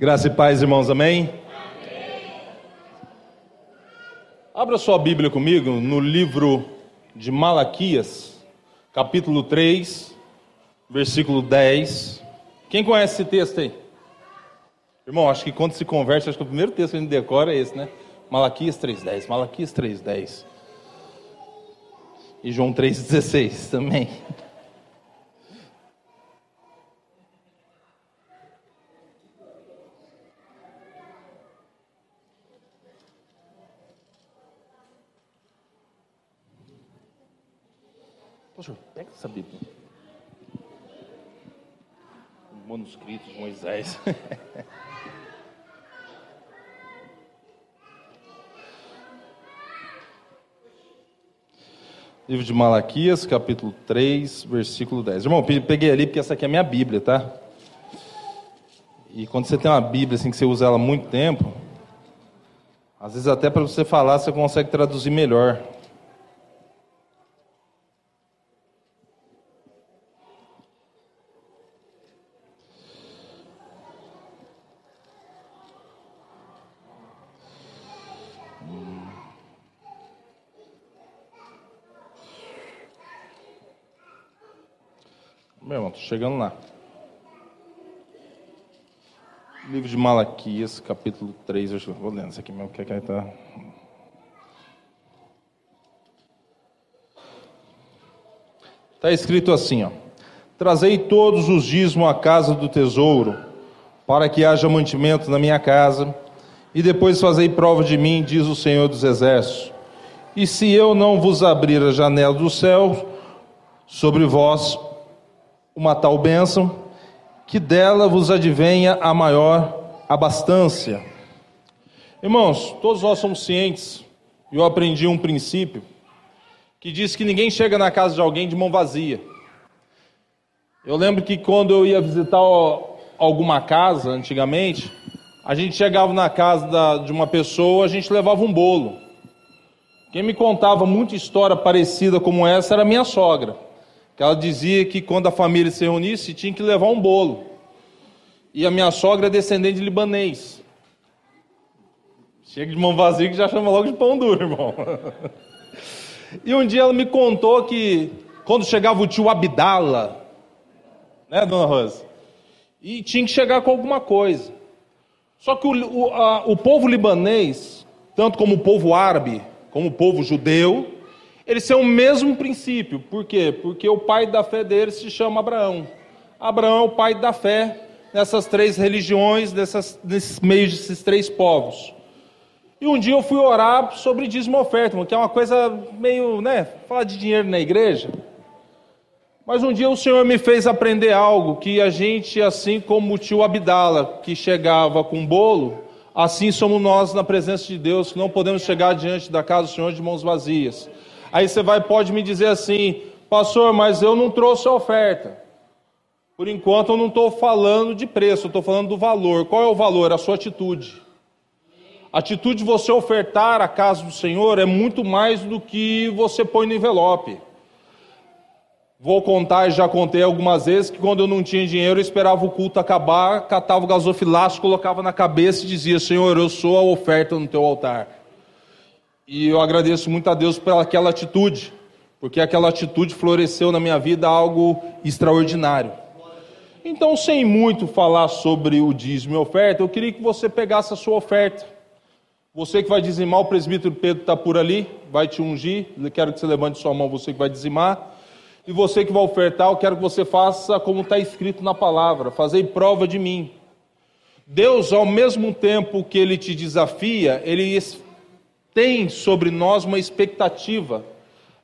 Graça e paz, irmãos, amém? Abra sua Bíblia comigo no livro de Malaquias, capítulo 3, versículo 10. Quem conhece esse texto aí? Irmão, acho que quando se converte, acho que o primeiro texto que a gente decora é esse, né? Malaquias 3,10. Malaquias 3,10. E João 3,16 também. Poxa, pega essa Bíblia. Manuscritos de Moisés. Livro de Malaquias, capítulo 3, versículo 10. Irmão, peguei ali porque essa aqui é a minha Bíblia, tá? E quando você tem uma Bíblia assim que você usa ela há muito tempo, às vezes até para você falar você consegue traduzir melhor. Chegando lá. Livro de Malaquias, capítulo 3, eu vou lendo isso aqui mesmo, que aqui está. Está escrito assim, ó. Trazei todos os dízimos à casa do tesouro, para que haja mantimento na minha casa, e depois fazei prova de mim, diz o Senhor dos Exércitos. E se eu não vos abrir a janela do céu sobre vós, uma tal bênção, que dela vos advenha a maior abastança. Irmãos, todos nós somos cientes, e eu aprendi um princípio, que diz que ninguém chega na casa de alguém de mão vazia. Eu lembro que quando eu ia visitar alguma casa, antigamente, a gente chegava na casa da, de uma pessoa, a gente levava um bolo. Quem me contava muita história parecida como essa era minha sogra que ela dizia que quando a família se reunisse tinha que levar um bolo. E a minha sogra é descendente de libanês. Chega de mão vazia que já chama logo de pão duro, irmão. E um dia ela me contou que quando chegava o tio Abdala, né, dona Rosa? E tinha que chegar com alguma coisa. Só que o, o, a, o povo libanês, tanto como o povo árabe, como o povo judeu, eles têm o mesmo princípio. Por quê? Porque o pai da fé deles se chama Abraão. Abraão é o pai da fé nessas três religiões, nessas, nesses meios desses três povos. E um dia eu fui orar sobre dízimo oferta, que é uma coisa meio, né, falar de dinheiro na igreja. Mas um dia o Senhor me fez aprender algo, que a gente, assim como o tio Abdala, que chegava com bolo, assim somos nós na presença de Deus, que não podemos chegar diante da casa do Senhor de mãos vazias. Aí você vai pode me dizer assim, pastor, mas eu não trouxe a oferta. Por enquanto eu não estou falando de preço, eu estou falando do valor. Qual é o valor? A sua atitude. A atitude de você ofertar a casa do Senhor é muito mais do que você põe no envelope. Vou contar, já contei algumas vezes, que quando eu não tinha dinheiro, eu esperava o culto acabar, catava o gasofilaço, colocava na cabeça e dizia: Senhor, eu sou a oferta no teu altar. E eu agradeço muito a Deus pela aquela atitude, porque aquela atitude floresceu na minha vida algo extraordinário. Então, sem muito falar sobre o dízimo e oferta, eu queria que você pegasse a sua oferta. Você que vai dizimar, o presbítero Pedro está por ali, vai te ungir. Quero que você levante sua mão, você que vai dizimar. E você que vai ofertar, eu quero que você faça como está escrito na palavra: fazer prova de mim. Deus, ao mesmo tempo que Ele te desafia, Ele tem sobre nós uma expectativa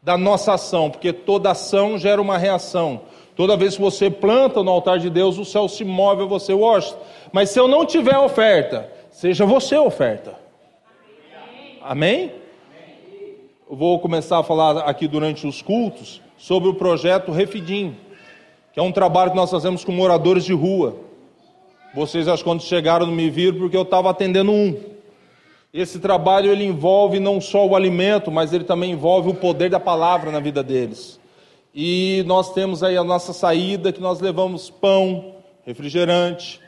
da nossa ação, porque toda ação gera uma reação. Toda vez que você planta no altar de Deus, o céu se move a você, Washington. Mas se eu não tiver oferta, seja você oferta. Amém? Eu vou começar a falar aqui durante os cultos sobre o projeto Refidim, que é um trabalho que nós fazemos com moradores de rua. Vocês acho que quando chegaram não me viram porque eu estava atendendo um. Esse trabalho ele envolve não só o alimento, mas ele também envolve o poder da palavra na vida deles. E nós temos aí a nossa saída que nós levamos pão, refrigerante,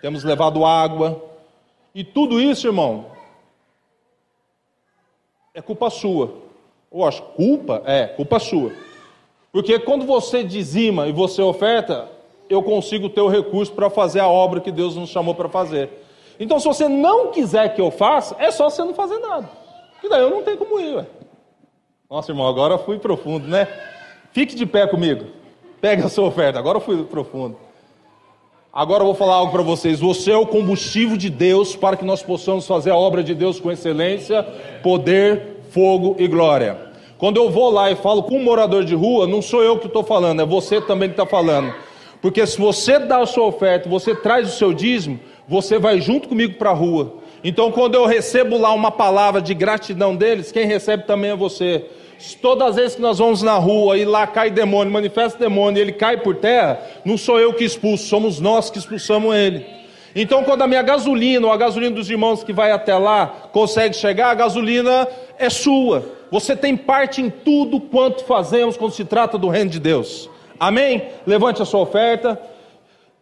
temos levado água. E tudo isso, irmão, é culpa sua. Eu acho, culpa? É, culpa sua. Porque quando você dizima e você oferta, eu consigo ter o recurso para fazer a obra que Deus nos chamou para fazer. Então, se você não quiser que eu faça, é só você não fazer nada. E daí eu não tenho como ir. Ué. Nossa, irmão, agora fui profundo, né? Fique de pé comigo. Pega a sua oferta. Agora eu fui profundo. Agora eu vou falar algo para vocês. Você é o combustível de Deus para que nós possamos fazer a obra de Deus com excelência, poder, fogo e glória. Quando eu vou lá e falo com um morador de rua, não sou eu que estou falando, é você também que está falando. Porque se você dá a sua oferta, você traz o seu dízimo, você vai junto comigo para a rua. Então, quando eu recebo lá uma palavra de gratidão deles, quem recebe também é você. Todas as vezes que nós vamos na rua e lá cai demônio, manifesta demônio, ele cai por terra, não sou eu que expulso, somos nós que expulsamos ele. Então, quando a minha gasolina ou a gasolina dos irmãos que vai até lá consegue chegar, a gasolina é sua. Você tem parte em tudo quanto fazemos quando se trata do reino de Deus. Amém? Levante a sua oferta.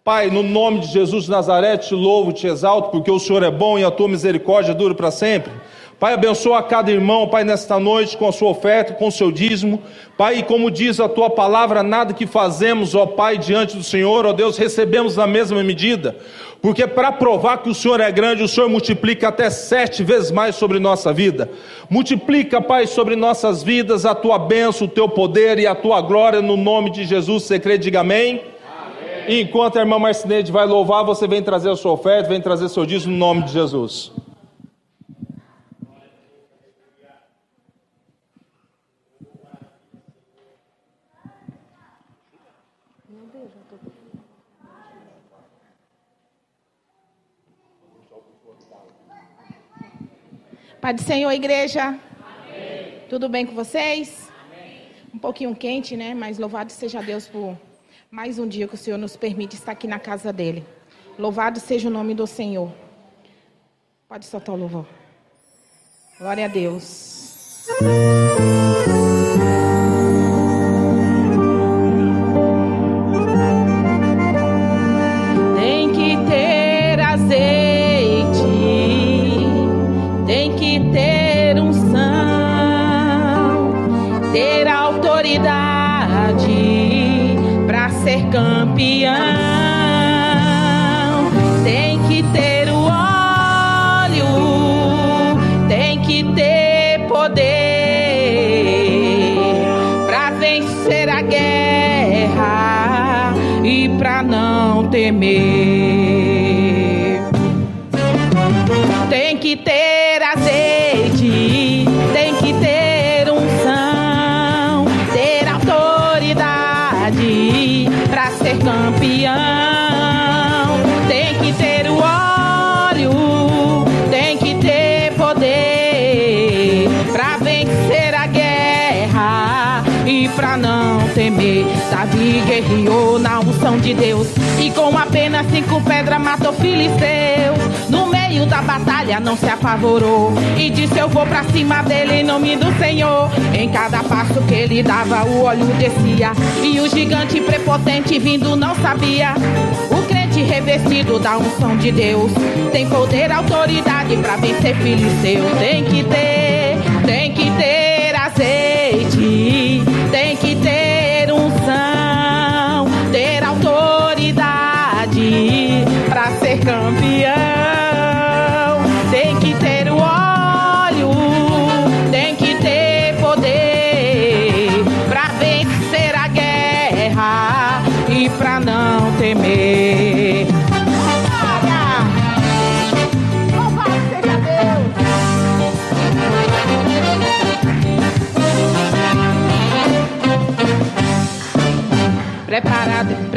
Pai, no nome de Jesus de Nazaré, te louvo, te exalto, porque o Senhor é bom e a tua misericórdia dura para sempre. Pai, abençoa cada irmão, Pai, nesta noite com a sua oferta, com o seu dízimo. Pai, e como diz a tua palavra, nada que fazemos, ó Pai, diante do Senhor, ó Deus, recebemos na mesma medida. Porque para provar que o Senhor é grande, o Senhor multiplica até sete vezes mais sobre nossa vida. Multiplica, Pai, sobre nossas vidas a tua bênção, o teu poder e a tua glória, no nome de Jesus. Você crê, diga amém. Enquanto a irmã Marcinete vai louvar, você vem trazer a sua oferta, vem trazer seu dízimo no nome de Jesus. Pai do Senhor, igreja. Amém. Tudo bem com vocês? Amém. Um pouquinho quente, né? Mas louvado seja Deus por mais um dia que o Senhor nos permite estar aqui na casa dele. Louvado seja o nome do Senhor. Pode soltar o louvor. Glória a Deus. Apavorou e disse eu vou pra cima dele em nome do Senhor. Em cada passo que ele dava o óleo descia e o gigante prepotente vindo não sabia. O crente revestido da unção de Deus tem poder, autoridade pra vencer filisteu. Tem que ter, tem que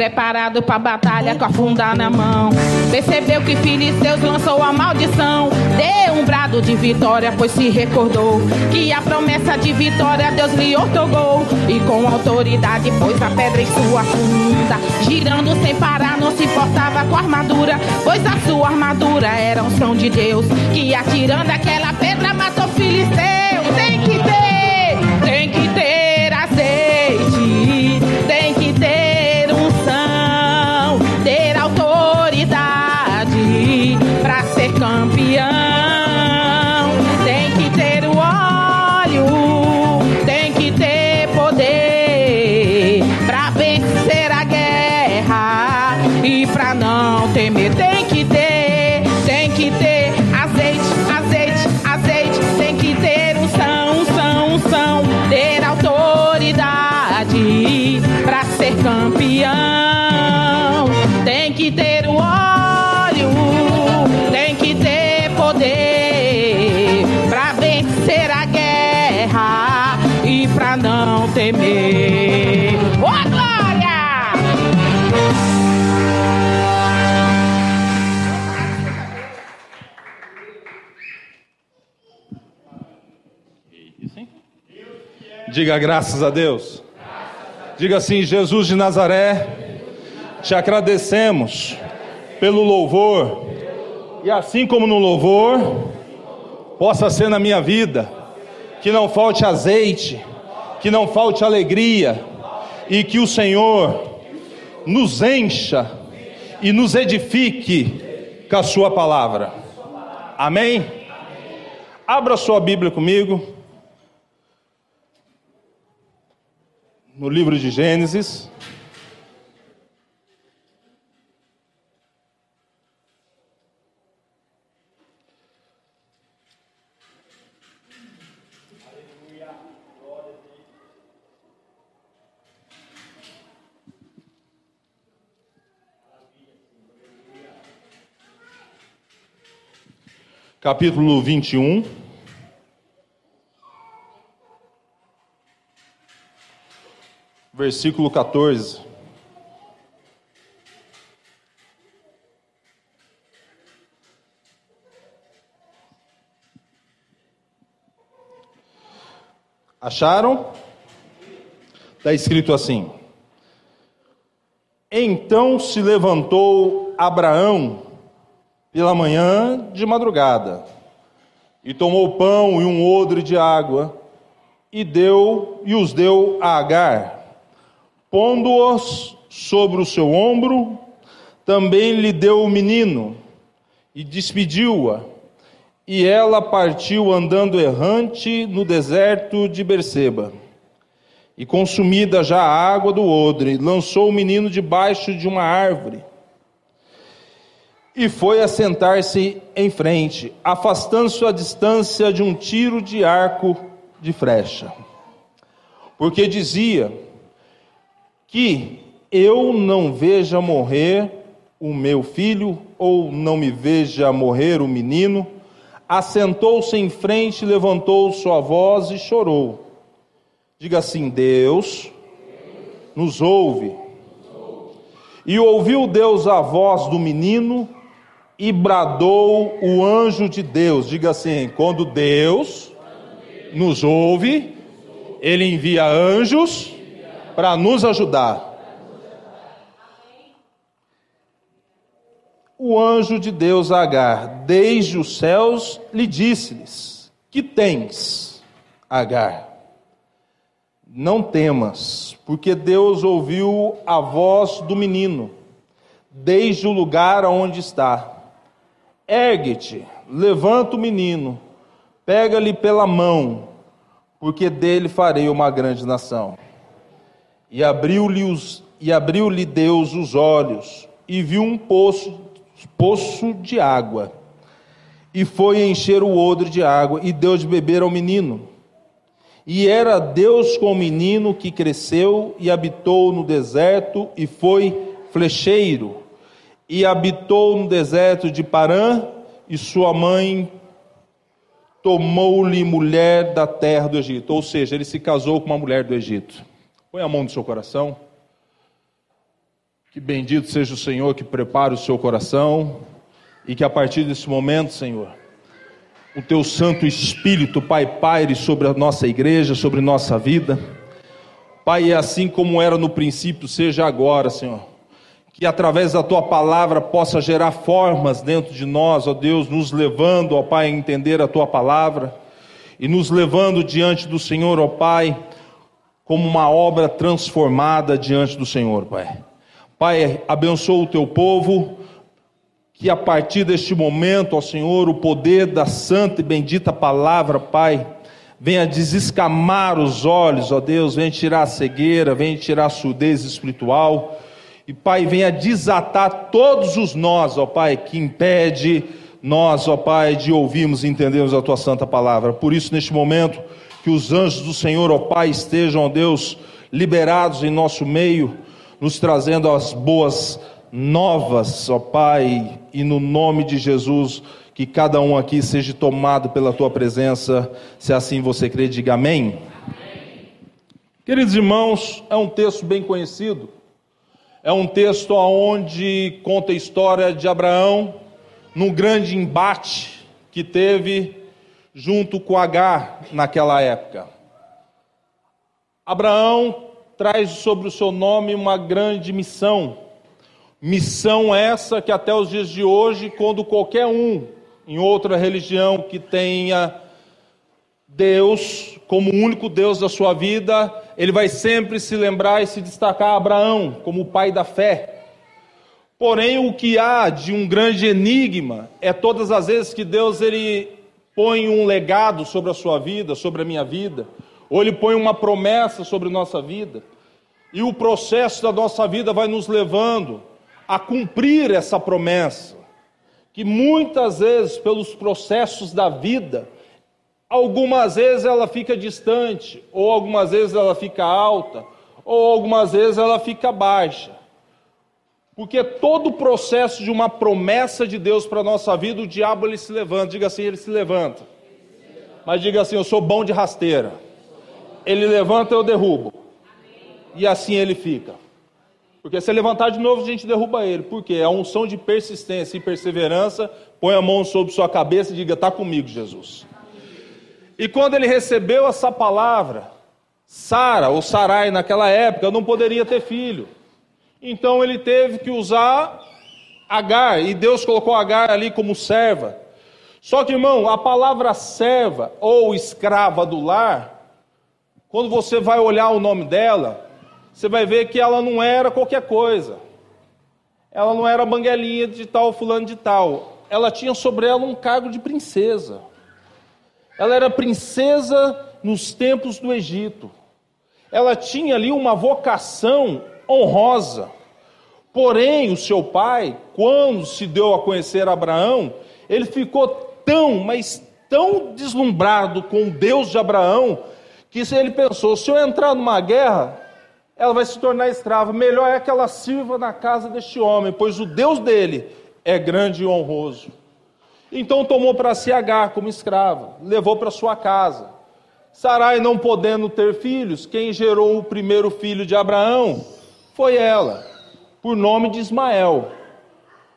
Preparado, pra batalha com a funda na mão. Percebeu que Filisteus lançou a maldição. Deu um brado de vitória, pois se recordou que a promessa de vitória Deus lhe otorgou. E com autoridade pôs a pedra em sua funda. Girando sem parar, não se importava com a armadura, pois a sua armadura era a unção de Deus. Que atirando aquela pedra matou Filisteu. Tem que ter, Diga graças a Deus. Diga assim: Jesus de Nazaré, te agradecemos pelo louvor, e assim como no louvor, possa ser na minha vida, que não falte azeite, que não falte alegria, e que o Senhor nos encha e nos edifique com a Sua palavra. Amém? Abra sua Bíblia comigo. No livro de Gênesis. capítulo 21. Versículo 14. Acharam? Está escrito assim: Então se levantou Abraão pela manhã de madrugada, e tomou pão e um odre de água, e deu e os deu a Agar, pondo-os sobre o seu ombro, também lhe deu o menino, e despediu-a, e ela partiu andando errante no deserto de Berseba. E consumida já a água do odre, lançou o menino debaixo de uma árvore e foi assentar-se em frente, afastando-se a distância de um tiro de arco de flecha. Porque dizia que eu não veja morrer o meu filho, ou não me veja morrer o menino, assentou-se em frente, levantou sua voz e chorou. Diga assim: Deus nos ouve. E ouviu Deus a voz do menino e bradou o anjo de Deus. Diga assim: quando Deus nos ouve, Ele envia anjos para nos ajudar. O anjo de Deus Agar, desde os céus, lhe disse-lhes: Que tens, Agar? Não temas, porque Deus ouviu a voz do menino, desde o lugar onde está Ergue-te, levanta o menino, pega-lhe pela mão, porque dele farei uma grande nação. E abriu-lhe abriu-lhe Deus os olhos e viu um poço, poço de água. E foi encher o odre de água e deu de beber ao menino. E era Deus com o menino que cresceu e habitou no deserto e foi flecheiro e habitou no deserto de Parã, e sua mãe tomou-lhe mulher da terra do Egito. Ou seja, ele se casou com uma mulher do Egito. Põe a mão no seu coração. Que bendito seja o Senhor que prepara o seu coração e que a partir desse momento, Senhor, o teu Santo Espírito, Pai, paire sobre a nossa igreja, sobre nossa vida. Pai, é assim como era no princípio, seja agora, Senhor que através da tua palavra possa gerar formas dentro de nós, ó Deus, nos levando, ó Pai, a entender a tua palavra e nos levando diante do Senhor, ó Pai, como uma obra transformada diante do Senhor, Pai. Pai, abençoa o teu povo, que a partir deste momento, ó Senhor, o poder da santa e bendita palavra, Pai, venha desescamar os olhos, ó Deus, venha tirar a cegueira, venha tirar a surdez espiritual e, Pai, venha desatar todos os nós, ó Pai, que impede nós, ó Pai, de ouvirmos e entendermos a Tua santa palavra. Por isso, neste momento, que os anjos do Senhor, ó Pai, estejam, ó Deus, liberados em nosso meio, nos trazendo as boas novas, ó Pai, e no nome de Jesus, que cada um aqui seja tomado pela Tua presença, se assim você crê, diga amém. amém. Queridos irmãos, é um texto bem conhecido é um texto onde conta a história de Abraão num grande embate que teve junto com Agar naquela época. Abraão traz sobre o seu nome uma grande missão. Missão essa que até os dias de hoje, quando qualquer um em outra religião que tenha Deus como o único Deus da sua vida, ele vai sempre se lembrar e se destacar Abraão como o pai da fé. Porém, o que há de um grande enigma é todas as vezes que Deus ele põe um legado sobre a sua vida, sobre a minha vida, ou ele põe uma promessa sobre nossa vida, e o processo da nossa vida vai nos levando a cumprir essa promessa, que muitas vezes, pelos processos da vida, algumas vezes ela fica distante, ou algumas vezes ela fica alta, ou algumas vezes ela fica baixa. Porque todo o processo de uma promessa de Deus para a nossa vida, o diabo ele se levanta. Diga assim, ele se levanta. Mas diga assim, eu sou bom de rasteira. Ele levanta, eu derrubo. E assim ele fica. Porque se levantar de novo, a gente derruba ele. Por quê? A unção de persistência e perseverança, põe a mão sobre sua cabeça e diga: está comigo, Jesus. E quando ele recebeu essa palavra, Sara, ou Sarai naquela época, não poderia ter filho. Então ele teve que usar Agar, e Deus colocou Agar ali como serva. Só que, irmão, a palavra serva ou escrava do lar, quando você vai olhar o nome dela, você vai ver que ela não era qualquer coisa. Ela não era banguelinha de tal, fulano de tal. Ela tinha sobre ela um cargo de princesa. Ela era princesa nos tempos do Egito. Ela tinha ali uma vocação honrosa. Porém, o seu pai, quando se deu a conhecer Abraão, ele ficou tão, mas tão deslumbrado com o Deus de Abraão, que ele pensou: se eu entrar numa guerra, ela vai se tornar escrava. Melhor é que ela sirva na casa deste homem, pois o Deus dele é grande e honroso. Então tomou para si Agar como escrava, levou para sua casa. Sarai não podendo ter filhos, quem gerou o primeiro filho de Abraão foi ela, por nome de Ismael.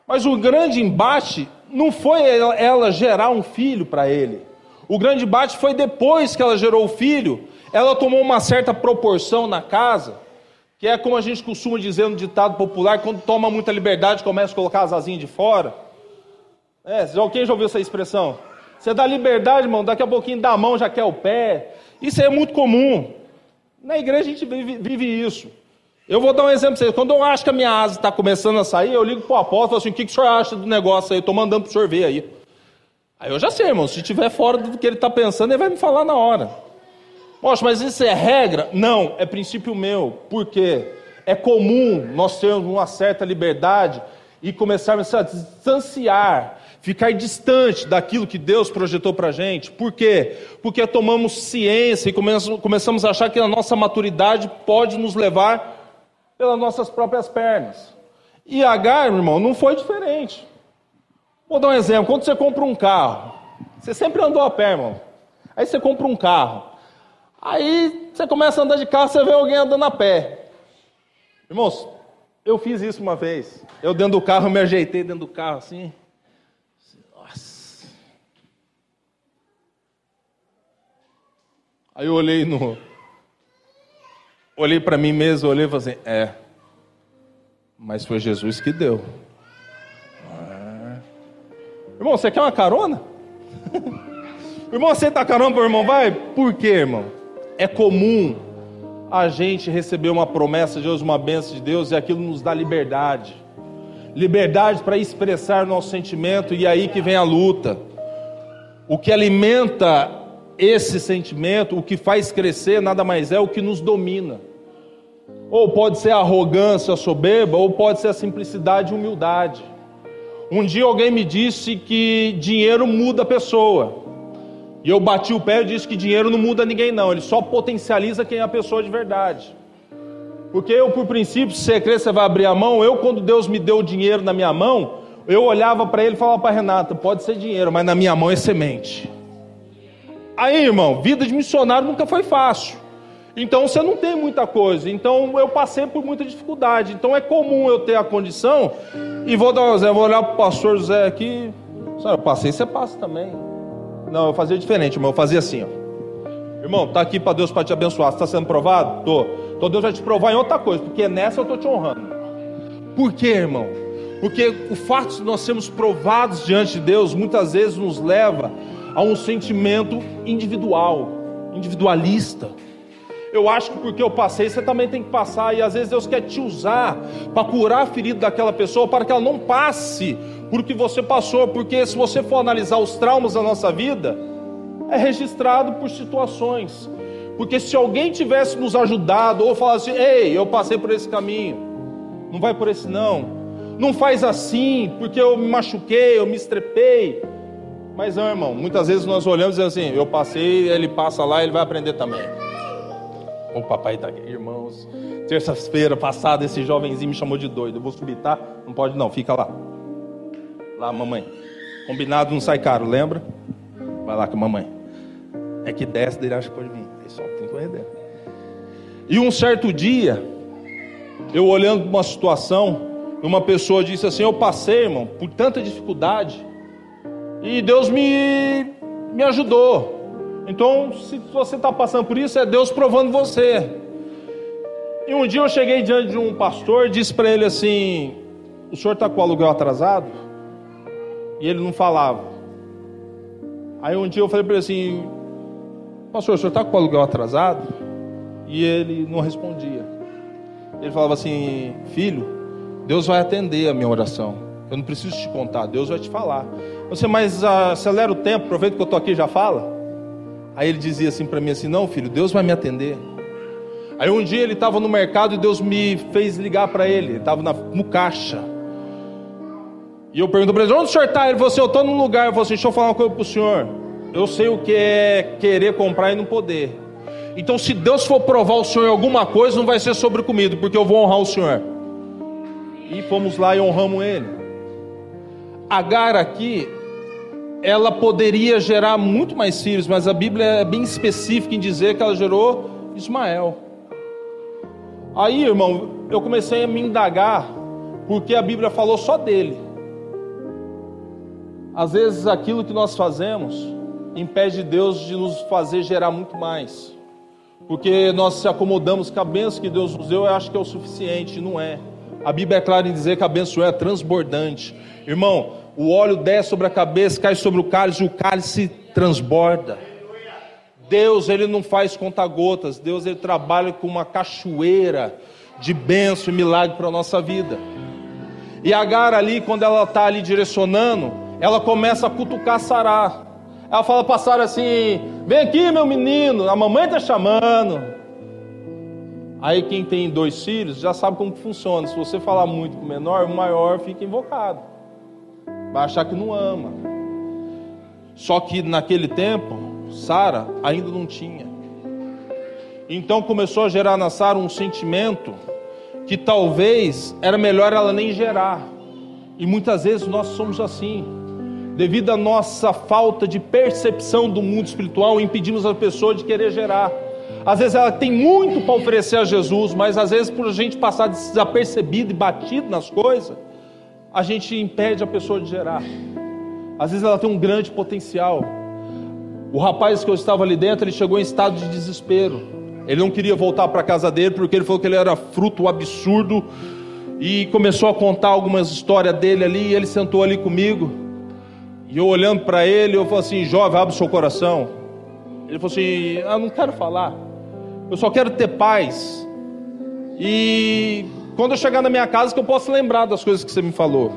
Mas o grande embate não foi ela gerar um filho para ele. O grande embate foi depois que ela gerou o filho, ela tomou uma certa proporção na casa, que é como a gente costuma dizer no ditado popular, quando toma muita liberdade, começa a colocar as asinhas de fora. É, quem já ouviu essa expressão? Você dá liberdade, irmão, daqui a pouquinho dá a mão, já quer o pé. Isso é muito comum. Na igreja a gente vive, vive isso. Eu vou dar um exemplo para vocês. Quando eu acho que a minha asa está começando a sair, eu ligo para o apóstolo e falo assim: o que, que o senhor acha do negócio aí? Estou mandando para o senhor ver aí. Aí eu já sei, irmão. Se estiver fora do que ele está pensando, ele vai me falar na hora. Poxa, mas isso é regra? Não, é princípio meu. Por quê? É comum nós termos uma certa liberdade e começarmos a distanciar, ficar distante daquilo que Deus projetou para a gente. Por quê? Porque tomamos ciência e começamos a achar que a nossa maturidade pode nos levar pelas nossas próprias pernas. E Agar, irmão, não foi diferente. Vou dar um exemplo. Quando você compra um carro, você sempre andou a pé, irmão. Aí você compra um carro. Aí você começa a andar de carro, você vê alguém andando a pé. Irmãos, eu fiz isso uma vez. Eu dentro do carro, me ajeitei dentro do carro assim. Nossa. Aí eu olhei no, olhei para mim mesmo, olhei e falei assim, é, mas foi Jesus que deu. É. Irmão, você quer uma carona? irmão, aceita a carona para irmão? Vai? Por quê, irmão? É comum a gente receber uma promessa de Deus, uma bênção de Deus, e aquilo nos dá liberdade. Liberdade para expressar nosso sentimento, e aí que vem a luta. O que alimenta esse sentimento, o que faz crescer, nada mais é o que nos domina. Ou pode ser a arrogância, soberba, ou pode ser a simplicidade e humildade. Um dia alguém me disse que dinheiro muda a pessoa. E eu bati o pé e disse que dinheiro não muda ninguém, não. Ele só potencializa quem é a pessoa de verdade. Porque eu, por princípio, se você crer, você vai abrir a mão. Eu, quando Deus me deu o dinheiro na minha mão, eu olhava para ele e falava para Renata: pode ser dinheiro, mas na minha mão é semente. Aí, irmão, vida de missionário nunca foi fácil. Então você não tem muita coisa. Então eu passei por muita dificuldade. Então é comum eu ter a condição. E vou dar um exemplo, vou olhar para o pastor José aqui. Eu passei, você passa também. Não, eu fazia diferente, irmão. Eu fazia assim, ó. Irmão, tá aqui para Deus para te abençoar. Você está sendo provado? Tô. Então Deus vai te provar em outra coisa, porque nessa eu tô te honrando. Por quê, irmão? Porque o fato de nós sermos provados diante de Deus muitas vezes nos leva a um sentimento individual, individualista. Eu acho que porque eu passei, você também tem que passar, e às vezes Deus quer te usar para curar a ferida daquela pessoa, para que ela não passe por que você passou, porque se você for analisar os traumas da nossa vida, é registrado por situações. Porque se alguém tivesse nos ajudado, ou falasse, ei, eu passei por esse caminho, não vai por esse não, não faz assim, porque eu me machuquei, eu me estrepei. Mas não, irmão, muitas vezes nós olhamos e dizemos assim, eu passei, ele passa lá, ele vai aprender também. O papai está aqui, irmãos. Terça-feira passada, esse jovenzinho me chamou de doido. Eu vou subir, tá? Não pode não, fica lá. Lá, mamãe. Combinado não sai caro, lembra? Vai lá com a mamãe. É que desce, ele acha que pode vir. Aí só tem que correr. E um certo dia, eu olhando uma situação, uma pessoa disse assim: Eu passei, irmão, por tanta dificuldade, e Deus me, me ajudou. Então, se você está passando por isso, é Deus provando você. E um dia eu cheguei diante de um pastor disse para ele assim: O senhor está com o aluguel atrasado? E ele não falava. Aí um dia eu falei para ele assim: Pastor, o senhor está com o aluguel atrasado? E ele não respondia. Ele falava assim: Filho, Deus vai atender a minha oração. Eu não preciso te contar, Deus vai te falar. Você, mas uh, acelera o tempo, aproveita que eu estou aqui já fala. Aí ele dizia assim para mim assim: Não, filho, Deus vai me atender. Aí um dia ele estava no mercado e Deus me fez ligar para ele. Ele estava no caixa. E eu pergunto para ele: Onde o senhor está? Ele falou assim: Eu estou num lugar. Eu falei assim: Deixa eu falar uma coisa para o senhor. Eu sei o que é querer comprar e não poder. Então, se Deus for provar o senhor em alguma coisa, não vai ser sobre comida, porque eu vou honrar o senhor. E fomos lá e honramos ele. Agar aqui ela poderia gerar muito mais filhos, mas a Bíblia é bem específica em dizer que ela gerou Ismael. Aí, irmão, eu comecei a me indagar, porque a Bíblia falou só dele. Às vezes aquilo que nós fazemos impede Deus de nos fazer gerar muito mais. Porque nós se acomodamos com a bênção que Deus nos deu, eu acho que é o suficiente, não é. A Bíblia é clara em dizer que a bênção é transbordante. Irmão, o óleo desce sobre a cabeça, cai sobre o cálice, e o cálice transborda. Deus, ele não faz conta-gotas, Deus, ele trabalha com uma cachoeira de bênção e milagre para a nossa vida. E Agar ali, quando ela está ali direcionando, ela começa a cutucar Sará. Ela fala para Sara assim: Vem aqui, meu menino, a mamãe está chamando. Aí quem tem dois filhos já sabe como funciona. Se você falar muito com o menor, o maior fica invocado vai achar que não ama. Só que naquele tempo, Sara ainda não tinha. Então começou a gerar na Sara um sentimento que talvez era melhor ela nem gerar. E muitas vezes nós somos assim. Devido à nossa falta de percepção do mundo espiritual, impedimos a pessoa de querer gerar. Às vezes ela tem muito para oferecer a Jesus, mas às vezes por a gente passar desapercebido e batido nas coisas, a gente impede a pessoa de gerar. Às vezes ela tem um grande potencial. O rapaz que eu estava ali dentro, ele chegou em estado de desespero. Ele não queria voltar para a casa dele porque ele falou que ele era fruto absurdo e começou a contar algumas histórias dele ali. E ele sentou ali comigo e eu olhando para ele, eu falei assim: jovem, abre o seu coração. Ele falou assim: ah, não quero falar, eu só quero ter paz. E quando eu chegar na minha casa que eu possa lembrar das coisas que você me falou.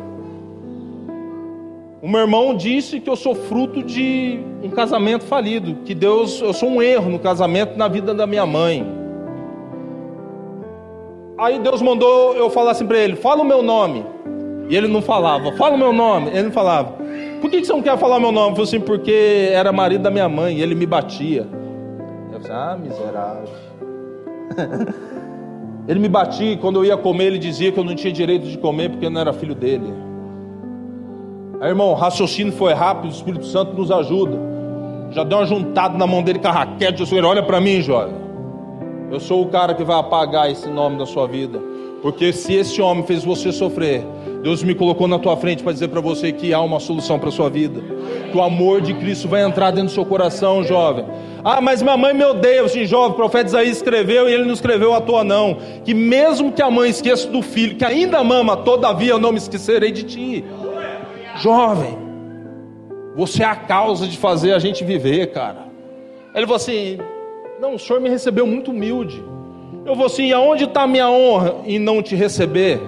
O meu irmão disse que eu sou fruto de um casamento falido, que Deus, eu sou um erro no casamento na vida da minha mãe. Aí Deus mandou eu falar assim para ele: fala o meu nome. E ele não falava, fala o meu nome. Ele não falava. Por que você não quer falar meu nome? Eu falei assim, porque era marido da minha mãe e ele me batia. Eu falei, ah, miserável. Ele me batia, quando eu ia comer, ele dizia que eu não tinha direito de comer porque eu não era filho dele. Aí, irmão, o raciocínio foi rápido, o Espírito Santo nos ajuda. Já deu uma juntada na mão dele com a raquete. Falei, olha para mim, jovem. Eu sou o cara que vai apagar esse nome da sua vida. Porque se esse homem fez você sofrer, Deus me colocou na tua frente para dizer para você que há uma solução para a sua vida. Que o amor de Cristo vai entrar dentro do seu coração, jovem. Ah, mas minha mãe me odeia. Assim, jovem, o profeta Isaías escreveu e ele não escreveu à toa, não. Que mesmo que a mãe esqueça do filho, que ainda mama, todavia eu não me esquecerei de ti. Jovem, você é a causa de fazer a gente viver, cara. Ele falou assim: Não, o senhor me recebeu muito humilde. Eu vou assim: aonde está minha honra em não te receber?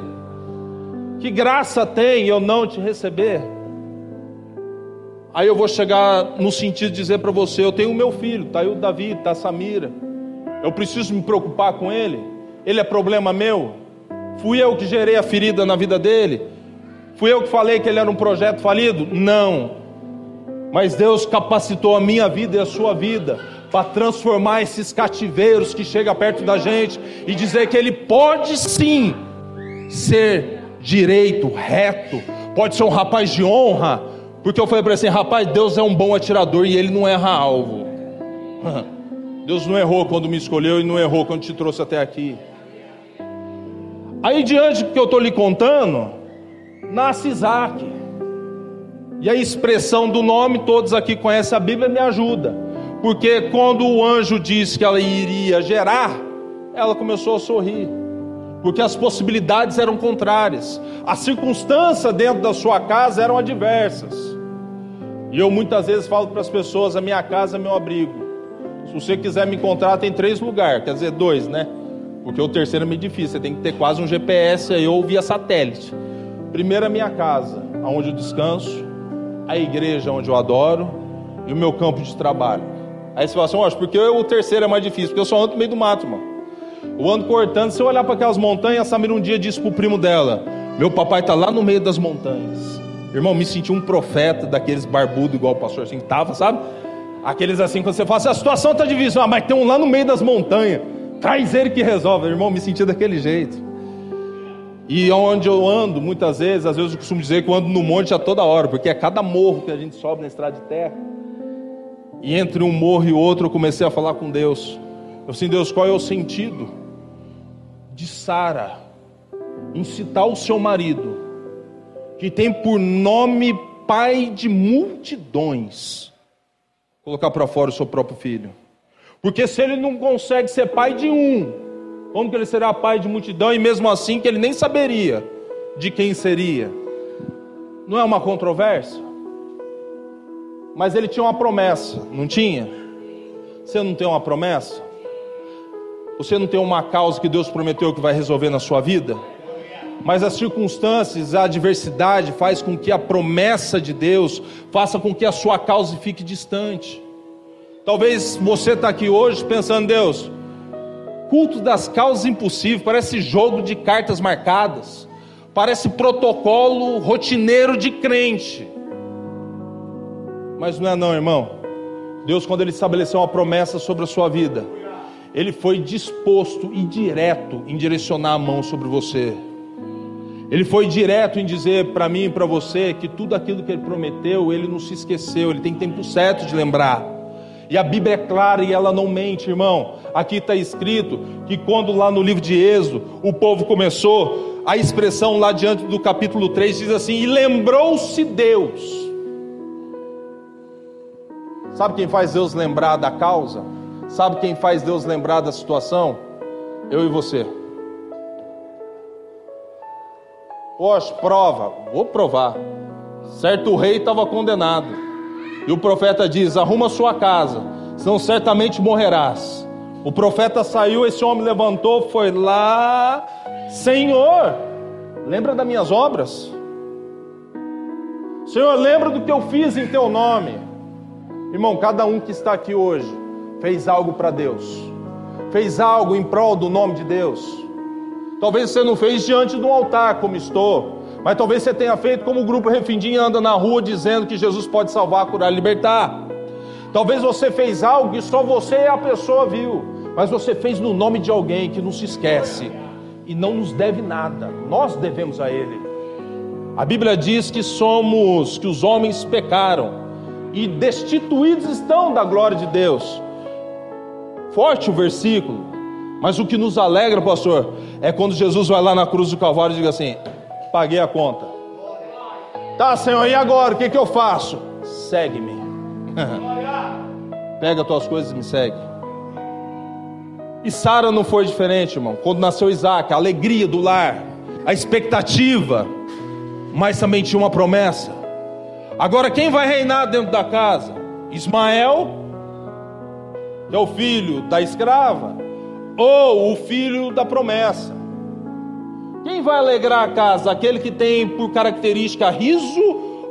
Que graça tem eu não te receber? Aí eu vou chegar no sentido de dizer para você: eu tenho o meu filho, está aí o Davi, está a Samira. Eu preciso me preocupar com ele? Ele é problema meu? Fui eu que gerei a ferida na vida dele? Fui eu que falei que ele era um projeto falido? Não. Mas Deus capacitou a minha vida e a sua vida para transformar esses cativeiros que chegam perto da gente e dizer que ele pode sim ser direito, reto, pode ser um rapaz de honra, porque eu falei para ele assim: rapaz, Deus é um bom atirador e ele não erra alvo. Deus não errou quando me escolheu e não errou quando te trouxe até aqui. Aí, diante do que eu estou lhe contando, nasce Isaac. E a expressão do nome, todos aqui conhecem a Bíblia, me ajuda. Porque quando o anjo disse que ela iria gerar, ela começou a sorrir. Porque as possibilidades eram contrárias. As circunstâncias dentro da sua casa eram adversas. E eu muitas vezes falo para as pessoas: a minha casa é meu abrigo. Se você quiser me encontrar, tem três lugares, quer dizer, dois, né? Porque o terceiro é meio difícil, você tem que ter quase um GPS aí ou via satélite. Primeiro a minha casa, onde eu descanso, a igreja onde eu adoro e o meu campo de trabalho. Aí você fala assim, Oxe, porque o terceiro é mais difícil? Porque eu só ando no meio do mato, mano. Eu ando cortando, se eu olhar para aquelas montanhas, a Samira um dia disse pro primo dela: Meu papai está lá no meio das montanhas. Irmão, me senti um profeta daqueles barbudo igual o pastor assim tava, sabe? Aqueles assim, quando você fala assim, a situação está difícil, ah, mas tem um lá no meio das montanhas. Traz ele que resolve. Irmão, me senti daquele jeito. E onde eu ando, muitas vezes, às vezes eu costumo dizer que eu ando no monte a toda hora, porque é cada morro que a gente sobe na estrada de terra. E entre um morro e outro eu comecei a falar com Deus. Eu assim, Deus, qual é o sentido de Sara incitar o seu marido, que tem por nome pai de multidões, colocar para fora o seu próprio filho? Porque se ele não consegue ser pai de um, como que ele será pai de multidão e mesmo assim que ele nem saberia de quem seria? Não é uma controvérsia? Mas ele tinha uma promessa, não tinha? Você não tem uma promessa? Você não tem uma causa que Deus prometeu que vai resolver na sua vida? Mas as circunstâncias, a adversidade faz com que a promessa de Deus faça com que a sua causa fique distante. Talvez você está aqui hoje pensando, Deus, culto das causas impossíveis, parece jogo de cartas marcadas, parece protocolo rotineiro de crente. Mas não é não, irmão. Deus, quando Ele estabeleceu uma promessa sobre a sua vida, Ele foi disposto e direto em direcionar a mão sobre você. Ele foi direto em dizer para mim e para você que tudo aquilo que Ele prometeu, Ele não se esqueceu, Ele tem tempo certo de lembrar. E a Bíblia é clara e ela não mente, irmão. Aqui está escrito que quando lá no livro de Êxodo o povo começou, a expressão lá diante do capítulo 3 diz assim: E lembrou-se Deus Sabe quem faz Deus lembrar da causa? Sabe quem faz Deus lembrar da situação? Eu e você. Poxa, prova, vou provar. Certo rei estava condenado. E o profeta diz: Arruma sua casa, senão certamente morrerás. O profeta saiu, esse homem levantou, foi lá. Senhor, lembra das minhas obras? Senhor, lembra do que eu fiz em teu nome? Irmão, cada um que está aqui hoje fez algo para Deus, fez algo em prol do nome de Deus. Talvez você não fez diante de um altar, como estou, mas talvez você tenha feito como o grupo Refindim anda na rua dizendo que Jesus pode salvar, curar, libertar. Talvez você fez algo que só você e a pessoa viu, mas você fez no nome de alguém que não se esquece e não nos deve nada. Nós devemos a Ele. A Bíblia diz que somos, que os homens pecaram e destituídos estão da glória de Deus. Forte o versículo, mas o que nos alegra, pastor, é quando Jesus vai lá na cruz do Calvário e diz assim: paguei a conta. Tá, Senhor, e agora? O que, que eu faço? Segue-me. Pega as tuas coisas e me segue. E Sara não foi diferente, irmão. Quando nasceu Isaac, a alegria do lar, a expectativa, mas também tinha uma promessa. Agora, quem vai reinar dentro da casa? Ismael, é o filho da escrava, ou o filho da promessa? Quem vai alegrar a casa? Aquele que tem por característica riso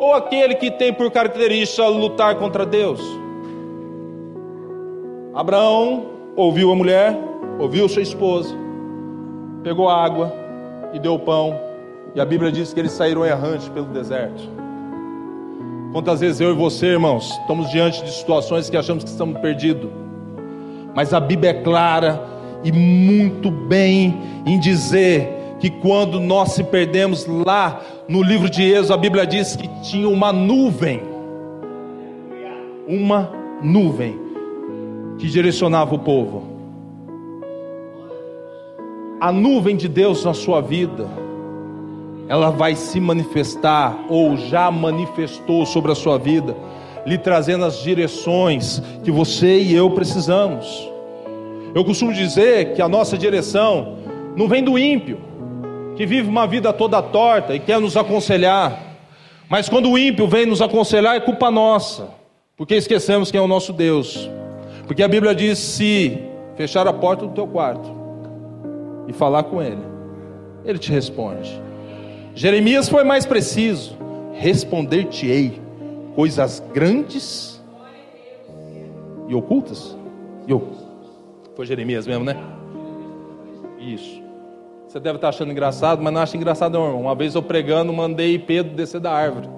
ou aquele que tem por característica lutar contra Deus? Abraão ouviu a mulher, ouviu sua esposa, pegou água e deu pão, e a Bíblia diz que eles saíram errantes pelo deserto. Quantas vezes eu e você, irmãos, estamos diante de situações que achamos que estamos perdidos, mas a Bíblia é clara e muito bem em dizer que quando nós se perdemos lá no livro de Êxodo, a Bíblia diz que tinha uma nuvem, uma nuvem que direcionava o povo. A nuvem de Deus na sua vida, ela vai se manifestar ou já manifestou sobre a sua vida, lhe trazendo as direções que você e eu precisamos. Eu costumo dizer que a nossa direção não vem do ímpio, que vive uma vida toda torta e quer nos aconselhar. Mas quando o ímpio vem nos aconselhar, é culpa nossa, porque esquecemos quem é o nosso Deus. Porque a Bíblia diz: se fechar a porta do teu quarto e falar com ele, ele te responde. Jeremias foi mais preciso: responder-te-ei coisas grandes e ocultas. E Foi Jeremias mesmo, né? Isso. Você deve estar achando engraçado, mas não acha engraçado não, irmão. Uma vez eu pregando, mandei Pedro descer da árvore.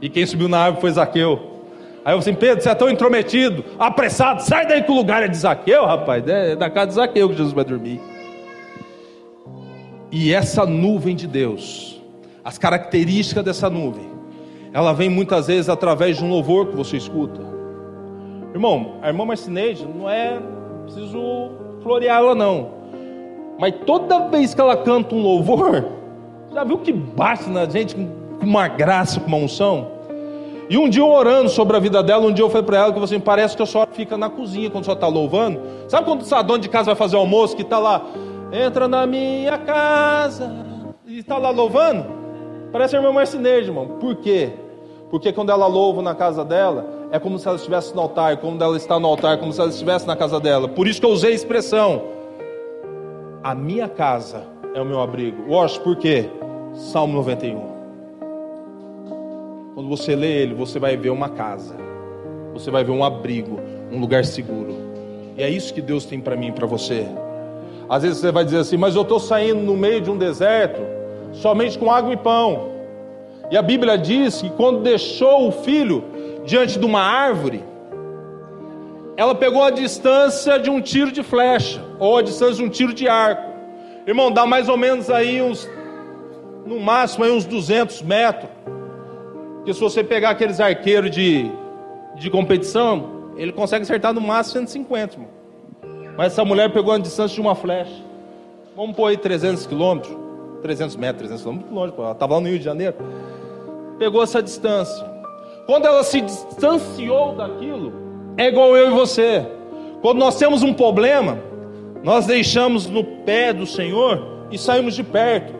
E quem subiu na árvore foi Zaqueu. Aí eu assim, Pedro, você é tão intrometido, apressado, sai daí que o lugar é de Zaqueu, rapaz. É da casa de Zaqueu que Jesus vai dormir. E essa nuvem de Deus, as características dessa nuvem, ela vem muitas vezes através de um louvor que você escuta. Irmão, a irmã Marcineide não é preciso florear ela não. Mas toda vez que ela canta um louvor, já viu que bate na gente com uma graça, com uma unção? E um dia eu orando sobre a vida dela, um dia eu falei para ela que assim, parece que a senhora fica na cozinha quando a senhora está louvando. Sabe quando o dono de casa vai fazer almoço, que está lá, entra na minha casa, e está lá louvando? Parece a irmã Marcineide, irmão. Por quê? Porque quando ela louva na casa dela, é como se ela estivesse no altar, como ela está no altar, como se ela estivesse na casa dela. Por isso que eu usei a expressão, a minha casa é o meu abrigo. Oxe, por quê? Salmo 91. Quando você lê ele, você vai ver uma casa. Você vai ver um abrigo, um lugar seguro. E é isso que Deus tem para mim e para você. Às vezes você vai dizer assim, mas eu estou saindo no meio de um deserto, somente com água e pão. E a Bíblia diz que quando deixou o filho diante de uma árvore, ela pegou a distância de um tiro de flecha, ou a distância de um tiro de arco. Irmão, dá mais ou menos aí uns, no máximo aí uns 200 metros. Porque se você pegar aqueles arqueiros de, de competição, ele consegue acertar no máximo 150, irmão. Mas essa mulher pegou a distância de uma flecha. Vamos pôr aí 300 quilômetros, 300 metros, 300 quilômetros, muito longe, ela estava lá no Rio de Janeiro. Pegou essa distância. Quando ela se distanciou daquilo, é igual eu e você. Quando nós temos um problema, nós deixamos no pé do Senhor e saímos de perto.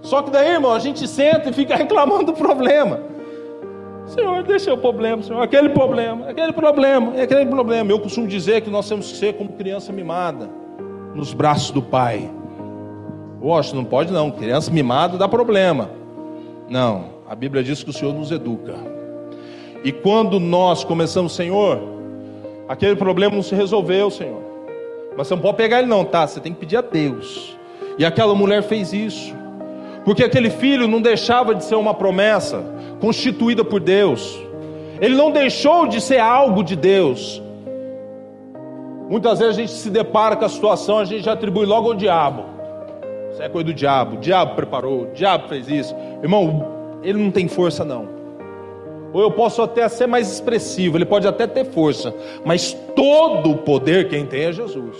Só que daí, irmão, a gente senta e fica reclamando do problema. Senhor, deixa o problema, Senhor, aquele problema, aquele problema, aquele problema. Eu costumo dizer que nós temos que ser como criança mimada, nos braços do Pai. Oxe, não pode não, criança mimada dá problema. Não, a Bíblia diz que o Senhor nos educa. E quando nós começamos, Senhor, aquele problema não se resolveu, Senhor. Mas você não pode pegar ele, não, tá? Você tem que pedir a Deus. E aquela mulher fez isso, porque aquele filho não deixava de ser uma promessa constituída por Deus, ele não deixou de ser algo de Deus. Muitas vezes a gente se depara com a situação, a gente já atribui logo ao diabo. Isso é coisa do diabo, o diabo preparou, o diabo fez isso. Irmão, ele não tem força, não. Ou eu posso até ser mais expressivo, ele pode até ter força, mas todo o poder quem tem é Jesus.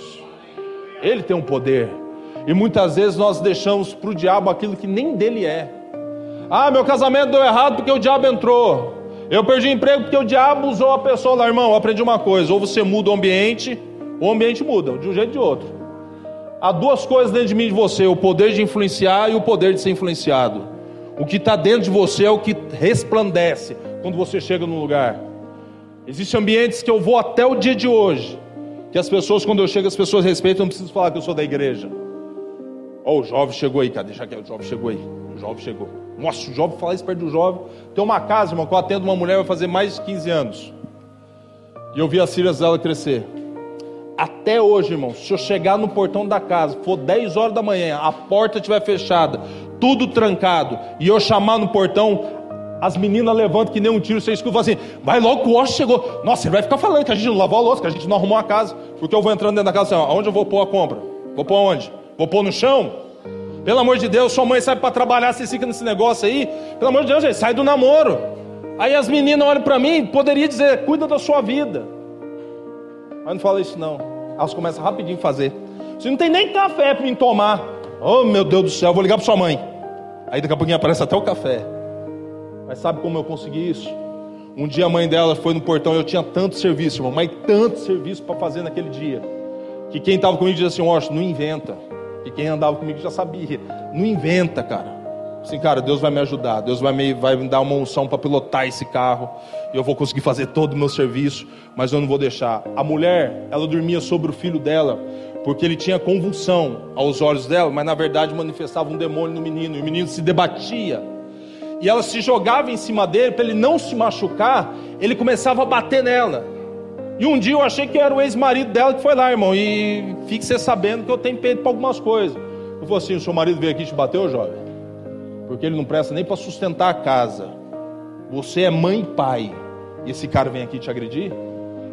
Ele tem um poder. E muitas vezes nós deixamos para o diabo aquilo que nem dele é. Ah, meu casamento deu errado porque o diabo entrou. Eu perdi emprego porque o diabo usou a pessoa lá, irmão. Aprendi uma coisa: ou você muda o ambiente, ou o ambiente muda, de um jeito ou de outro. Há duas coisas dentro de mim e de você: o poder de influenciar e o poder de ser influenciado. O que está dentro de você é o que resplandece quando você chega num lugar. Existem ambientes que eu vou até o dia de hoje, que as pessoas, quando eu chego, as pessoas respeitam, não preciso falar que eu sou da igreja. Ó, oh, o jovem chegou aí, cara, deixa que o jovem chegou aí. O jovem chegou. Nossa, o jovem fala isso perto do jovem. Tem uma casa, irmão, que eu atendo uma mulher vai fazer mais de 15 anos. E eu vi as filhas dela crescer. Até hoje, irmão, se eu chegar no portão da casa, for 10 horas da manhã, a porta estiver fechada, tudo trancado, e eu chamar no portão, as meninas levantam que nem um tiro, você escuta assim, vai logo que o Washington chegou. Nossa, ele vai ficar falando que a gente não lavou a louça, que a gente não arrumou a casa, porque eu vou entrando dentro da casa assim, aonde eu vou pôr a compra? Vou pôr onde? Vou pôr no chão? Pelo amor de Deus, sua mãe sai para trabalhar, você fica nesse negócio aí. Pelo amor de Deus, gente, sai do namoro. Aí as meninas olham para mim, poderia dizer, cuida da sua vida. Mas não fala isso não. Elas começam rapidinho a fazer. Você não tem nem café para mim tomar. Oh meu Deus do céu, vou ligar para sua mãe. Aí daqui a pouquinho aparece até o café. Mas sabe como eu consegui isso? Um dia a mãe dela foi no portão, eu tinha tanto serviço, irmão, mas tanto serviço para fazer naquele dia. Que quem estava comigo dizia assim: Washington, não inventa. E quem andava comigo já sabia. Não inventa, cara. Assim, cara, Deus vai me ajudar. Deus vai me, vai me dar uma unção para pilotar esse carro. E eu vou conseguir fazer todo o meu serviço. Mas eu não vou deixar. A mulher, ela dormia sobre o filho dela. Porque ele tinha convulsão aos olhos dela. Mas na verdade manifestava um demônio no menino. E o menino se debatia. E ela se jogava em cima dele para ele não se machucar. Ele começava a bater nela. E um dia eu achei que era o ex-marido dela que foi lá, irmão. E fique você sabendo que eu tenho peito para algumas coisas. Eu falei assim: o seu marido veio aqui te bateu, jovem? Porque ele não presta nem para sustentar a casa. Você é mãe e pai. E esse cara vem aqui te agredir?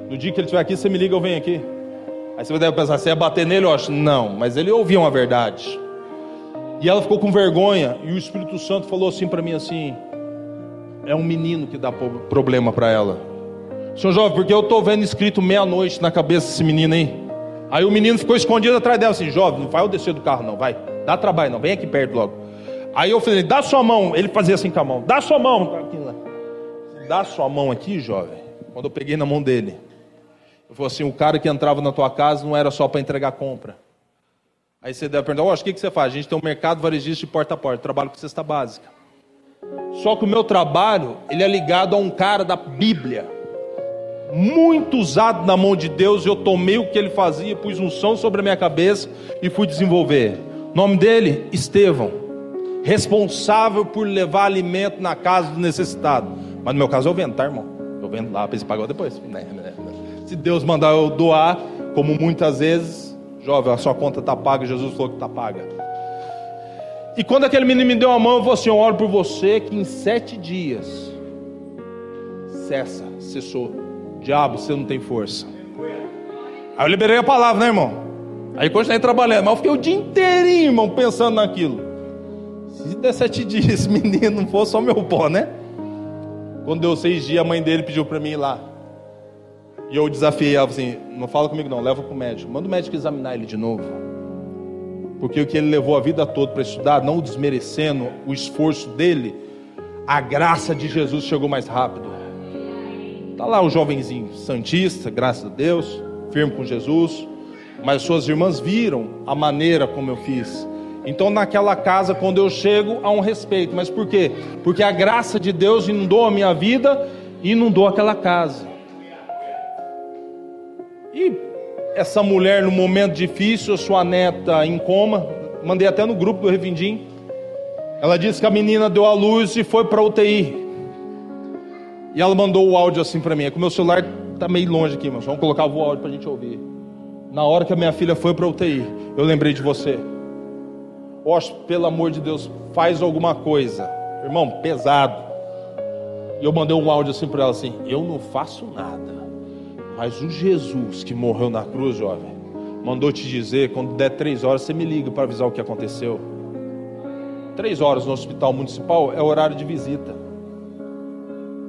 No dia que ele estiver aqui, você me liga, eu venho aqui. Aí você deve pensar, você ia bater nele? Eu acho, não, mas ele ouvia uma verdade. E ela ficou com vergonha. E o Espírito Santo falou assim para mim assim: é um menino que dá problema para ela. Senhor jovem, porque eu estou vendo escrito meia-noite na cabeça desse menino aí. Aí o menino ficou escondido atrás dela, assim, jovem, não vai eu descer do carro, não, vai. Dá trabalho, não, vem aqui perto logo. Aí eu falei, dá sua mão. Ele fazia assim com a mão, dá sua mão. Dá sua mão aqui, jovem. Quando eu peguei na mão dele, eu falei assim: o cara que entrava na tua casa não era só para entregar compra. Aí você deve perguntar: oh, o que, que você faz? A gente tem um mercado varejista de porta a porta, trabalho com cesta básica. Só que o meu trabalho, ele é ligado a um cara da Bíblia muito usado na mão de Deus, eu tomei o que ele fazia, pus unção sobre a minha cabeça e fui desenvolver. O nome dele, Estevão, responsável por levar alimento na casa do necessitado. Mas no meu caso eu vendo, tá, irmão? Eu vendo lá para esse pagar depois. Né, né, né. Se Deus mandar eu doar, como muitas vezes, jovem, a sua conta está paga, Jesus falou que está paga. E quando aquele menino me deu a mão, eu falei assim: eu oro por você que em sete dias cessa, cessou Diabo, você não tem força. Aí eu liberei a palavra, né, irmão? Aí continuei trabalhando, mas eu fiquei o dia inteirinho, irmão, pensando naquilo. Se der sete dias, menino não fosse só meu pó, né? Quando deu seis dias, a mãe dele pediu para mim ir lá. E eu desafiei ela assim: não fala comigo, não, leva para o médico. Manda o médico examinar ele de novo. Porque o que ele levou a vida toda para estudar, não desmerecendo o esforço dele, a graça de Jesus chegou mais rápido. Está lá o jovenzinho santista, graças a Deus, firme com Jesus. Mas suas irmãs viram a maneira como eu fiz. Então, naquela casa, quando eu chego, há um respeito. Mas por quê? Porque a graça de Deus inundou a minha vida e inundou aquela casa. E essa mulher, no momento difícil, sua neta em coma, mandei até no grupo do Revindim. Ela disse que a menina deu a luz e foi para UTI. E ela mandou o áudio assim para mim. É que o meu celular tá meio longe aqui, mas vamos colocar o áudio para a gente ouvir. Na hora que a minha filha foi para UTI, eu lembrei de você. Oxe, pelo amor de Deus, faz alguma coisa. Irmão, pesado. E eu mandei um áudio assim para ela assim: Eu não faço nada. Mas o Jesus que morreu na cruz, jovem, mandou te dizer: quando der três horas, você me liga para avisar o que aconteceu. Três horas no hospital municipal é horário de visita.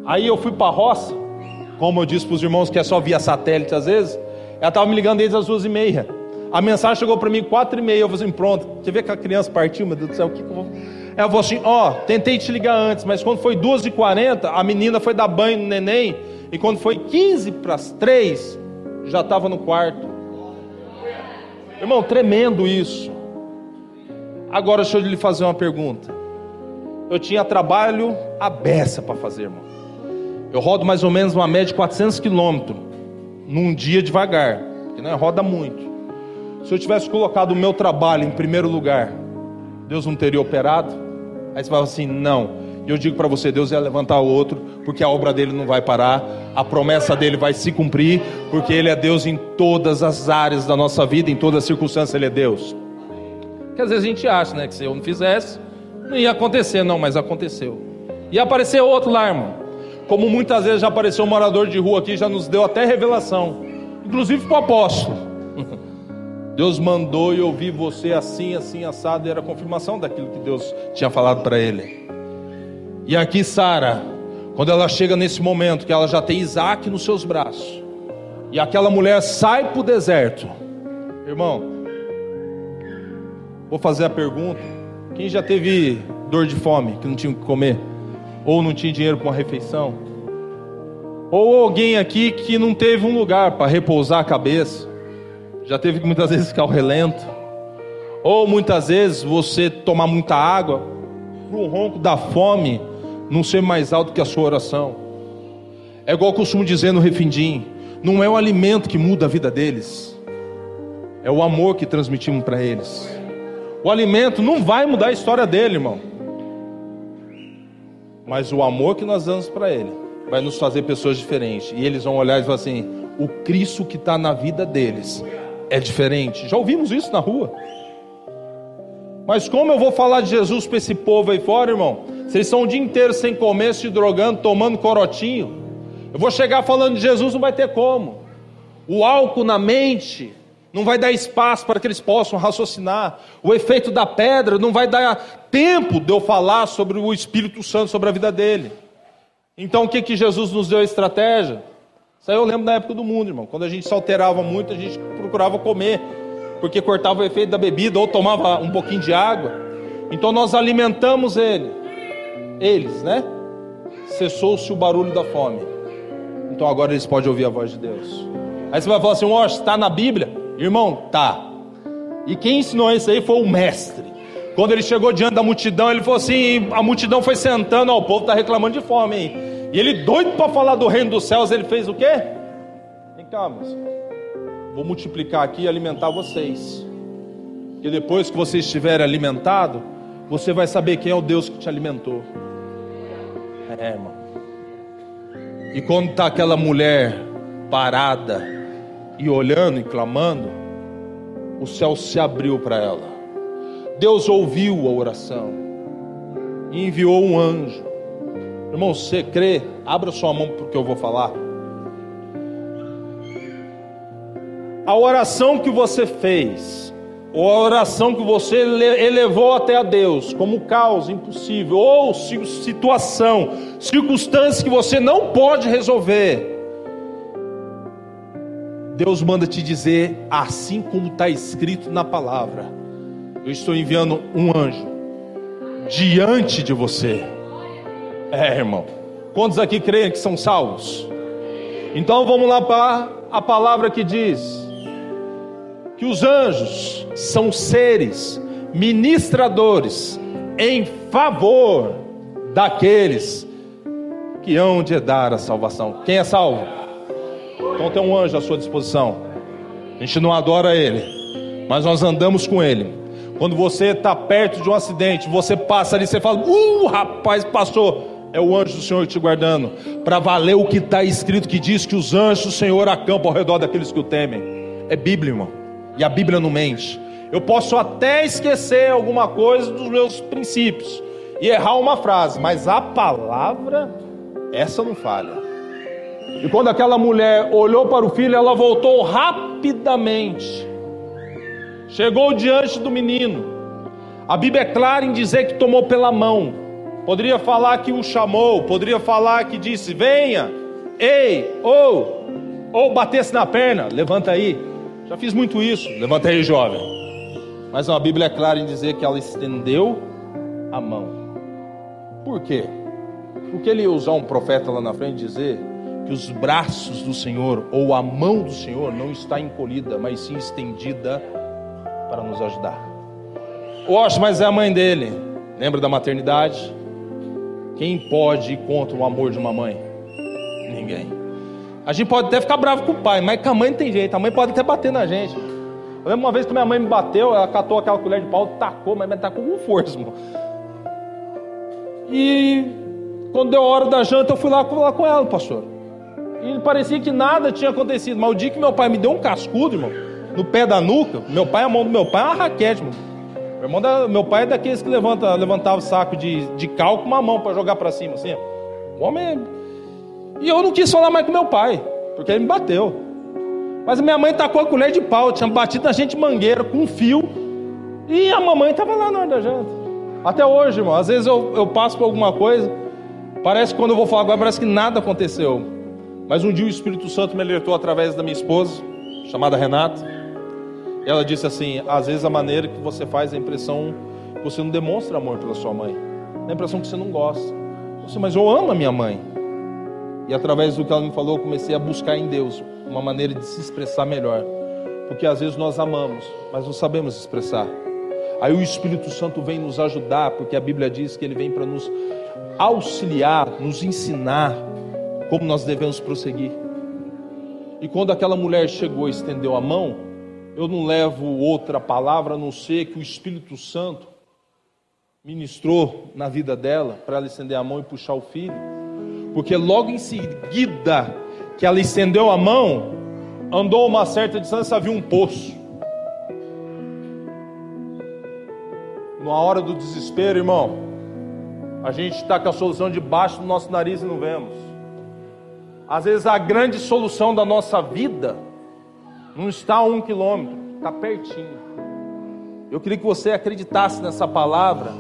Aí eu fui para a roça, como eu disse para os irmãos que é só via satélite às vezes, ela estava me ligando desde as duas e meia. A mensagem chegou para mim quatro e meia. Eu falei assim, pronto. Quer ver que a criança partiu? Meu Deus do céu, o que, eu vou... Ela falou assim, ó, oh, tentei te ligar antes, mas quando foi duas e quarenta, a menina foi dar banho no neném. E quando foi 15 para as três, já estava no quarto. Irmão, tremendo isso. Agora deixa eu lhe fazer uma pergunta. Eu tinha trabalho a beça para fazer, irmão. Eu rodo mais ou menos uma média de 400 quilômetros num dia devagar, que não é, roda muito. Se eu tivesse colocado o meu trabalho em primeiro lugar, Deus não teria operado? Aí você fala assim: não. E eu digo para você: Deus ia levantar outro, porque a obra dele não vai parar, a promessa dele vai se cumprir, porque ele é Deus em todas as áreas da nossa vida, em toda circunstância, ele é Deus. Que às vezes a gente acha, né, que se eu não fizesse, não ia acontecer, não, mas aconteceu. Ia aparecer outro lá, irmão. Como muitas vezes já apareceu um morador de rua aqui, já nos deu até revelação, inclusive para o apóstolo. Deus mandou e eu vi você assim, assim, assado, era confirmação daquilo que Deus tinha falado para ele. E aqui, Sara, quando ela chega nesse momento, que ela já tem Isaac nos seus braços, e aquela mulher sai para o deserto, irmão, vou fazer a pergunta: quem já teve dor de fome, que não tinha o que comer? ou não tinha dinheiro para uma refeição, ou alguém aqui que não teve um lugar para repousar a cabeça, já teve que muitas vezes ficar ao relento, ou muitas vezes você tomar muita água, o ronco da fome não ser mais alto que a sua oração. É igual eu costumo dizer no refindim: não é o alimento que muda a vida deles, é o amor que transmitimos para eles. O alimento não vai mudar a história dele, irmão. Mas o amor que nós damos para Ele vai nos fazer pessoas diferentes. E eles vão olhar e falar assim: o Cristo que está na vida deles é diferente. Já ouvimos isso na rua. Mas como eu vou falar de Jesus para esse povo aí fora, irmão? Vocês estão o dia inteiro sem comer, se drogando, tomando corotinho. Eu vou chegar falando de Jesus, não vai ter como. O álcool na mente não vai dar espaço para que eles possam raciocinar. O efeito da pedra não vai dar tempo de eu falar sobre o Espírito Santo, sobre a vida dele. Então o que, que Jesus nos deu a estratégia? Isso aí eu lembro na época do mundo, irmão. Quando a gente se alterava muito, a gente procurava comer, porque cortava o efeito da bebida ou tomava um pouquinho de água. Então nós alimentamos ele, eles, né? Cessou-se o barulho da fome. Então agora eles podem ouvir a voz de Deus. Aí você vai falar assim: ó, está na Bíblia. Irmão, tá. E quem ensinou isso aí foi o mestre. Quando ele chegou diante da multidão, ele falou assim: a multidão foi sentando, ó, o povo está reclamando de fome, hein? E ele, doido para falar do reino dos céus, ele fez o quê? Vem cá, moço. Vou multiplicar aqui e alimentar vocês. E depois que você estiver alimentado, você vai saber quem é o Deus que te alimentou. É, irmão. E quando está aquela mulher parada, e olhando e clamando, o céu se abriu para ela. Deus ouviu a oração e enviou um anjo. Irmão, você crê? Abra sua mão porque eu vou falar. A oração que você fez, ou a oração que você elevou até a Deus, como causa impossível, ou situação, circunstância que você não pode resolver, Deus manda te dizer, assim como está escrito na palavra: Eu estou enviando um anjo diante de você. É, irmão. Quantos aqui creem que são salvos? Então vamos lá para a palavra que diz que os anjos são seres ministradores em favor daqueles que hão de dar a salvação. Quem é salvo? Então tem um anjo à sua disposição. A gente não adora ele, mas nós andamos com ele. Quando você está perto de um acidente, você passa ali, você fala: Uh, rapaz, passou. É o anjo do Senhor te guardando, para valer o que está escrito, que diz que os anjos do Senhor acampam ao redor daqueles que o temem. É Bíblia, irmão. E a Bíblia não mente. Eu posso até esquecer alguma coisa dos meus princípios e errar uma frase, mas a palavra, essa não falha. E quando aquela mulher olhou para o filho, ela voltou rapidamente. Chegou diante do menino. A Bíblia é clara em dizer que tomou pela mão. Poderia falar que o chamou, poderia falar que disse: Venha, ei, ou, ou batesse na perna, levanta aí. Já fiz muito isso, levantei jovem. Mas a Bíblia é clara em dizer que ela estendeu a mão. Por quê? Porque ele ia usar um profeta lá na frente dizer que os braços do Senhor ou a mão do Senhor não está encolhida, mas sim estendida para nos ajudar. Oxe, mas é a mãe dele. Lembra da maternidade? Quem pode ir contra o amor de uma mãe? Ninguém. A gente pode até ficar bravo com o pai, mas com a mãe não tem jeito. A mãe pode até bater na gente. Eu lembro uma vez que minha mãe me bateu, ela catou aquela colher de pau, tacou, mas me tacou com força, irmão. E quando deu a hora da janta, eu fui lá falar com ela, pastor. E parecia que nada tinha acontecido. Mas o dia que meu pai me deu um cascudo, irmão, no pé da nuca, meu pai, a mão do meu pai é uma raquete, irmão. Meu, irmão da, meu pai é daqueles que levanta, levantava o saco de, de cal com uma mão para jogar para cima, assim. O homem. E eu não quis falar mais com meu pai, porque ele me bateu. Mas minha mãe tacou a colher de pau, tinha batido na gente mangueira com um fio. E a mamãe estava lá na hora da janta. Até hoje, irmão. Às vezes eu, eu passo por alguma coisa. Parece que quando eu vou falar agora, parece que nada aconteceu. Mas um dia o Espírito Santo me alertou através da minha esposa, chamada Renata. Ela disse assim: às vezes a maneira que você faz a impressão que você não demonstra amor pela sua mãe. A impressão que você não gosta. Você, mas eu amo a minha mãe. E através do que ela me falou, eu comecei a buscar em Deus uma maneira de se expressar melhor. Porque às vezes nós amamos, mas não sabemos expressar. Aí o Espírito Santo vem nos ajudar, porque a Bíblia diz que ele vem para nos auxiliar, nos ensinar como nós devemos prosseguir. E quando aquela mulher chegou e estendeu a mão, eu não levo outra palavra a não ser que o Espírito Santo ministrou na vida dela para ela estender a mão e puxar o filho. Porque logo em seguida que ela estendeu a mão, andou uma certa distância, viu um poço. Na hora do desespero, irmão, a gente está com a solução debaixo do nosso nariz e não vemos. Às vezes a grande solução da nossa vida não está a um quilômetro, está pertinho. Eu queria que você acreditasse nessa palavra,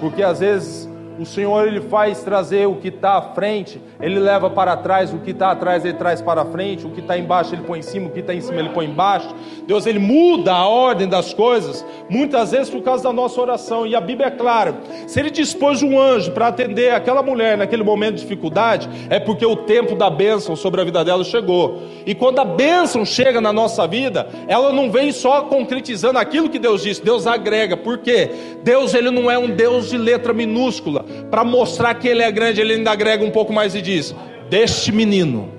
porque às vezes o Senhor ele faz trazer o que está à frente, ele leva para trás, o que está atrás ele traz para frente, o que está embaixo ele põe em cima, o que está em cima ele põe embaixo. Deus ele muda a ordem das coisas, muitas vezes por causa da nossa oração. E a Bíblia é clara: se ele dispôs um anjo para atender aquela mulher naquele momento de dificuldade, é porque o tempo da bênção sobre a vida dela chegou. E quando a bênção chega na nossa vida, ela não vem só concretizando aquilo que Deus disse, Deus agrega. Por quê? Deus ele não é um Deus de letra minúscula para mostrar que ele é grande, ele ainda agrega um pouco mais e diz: Deste menino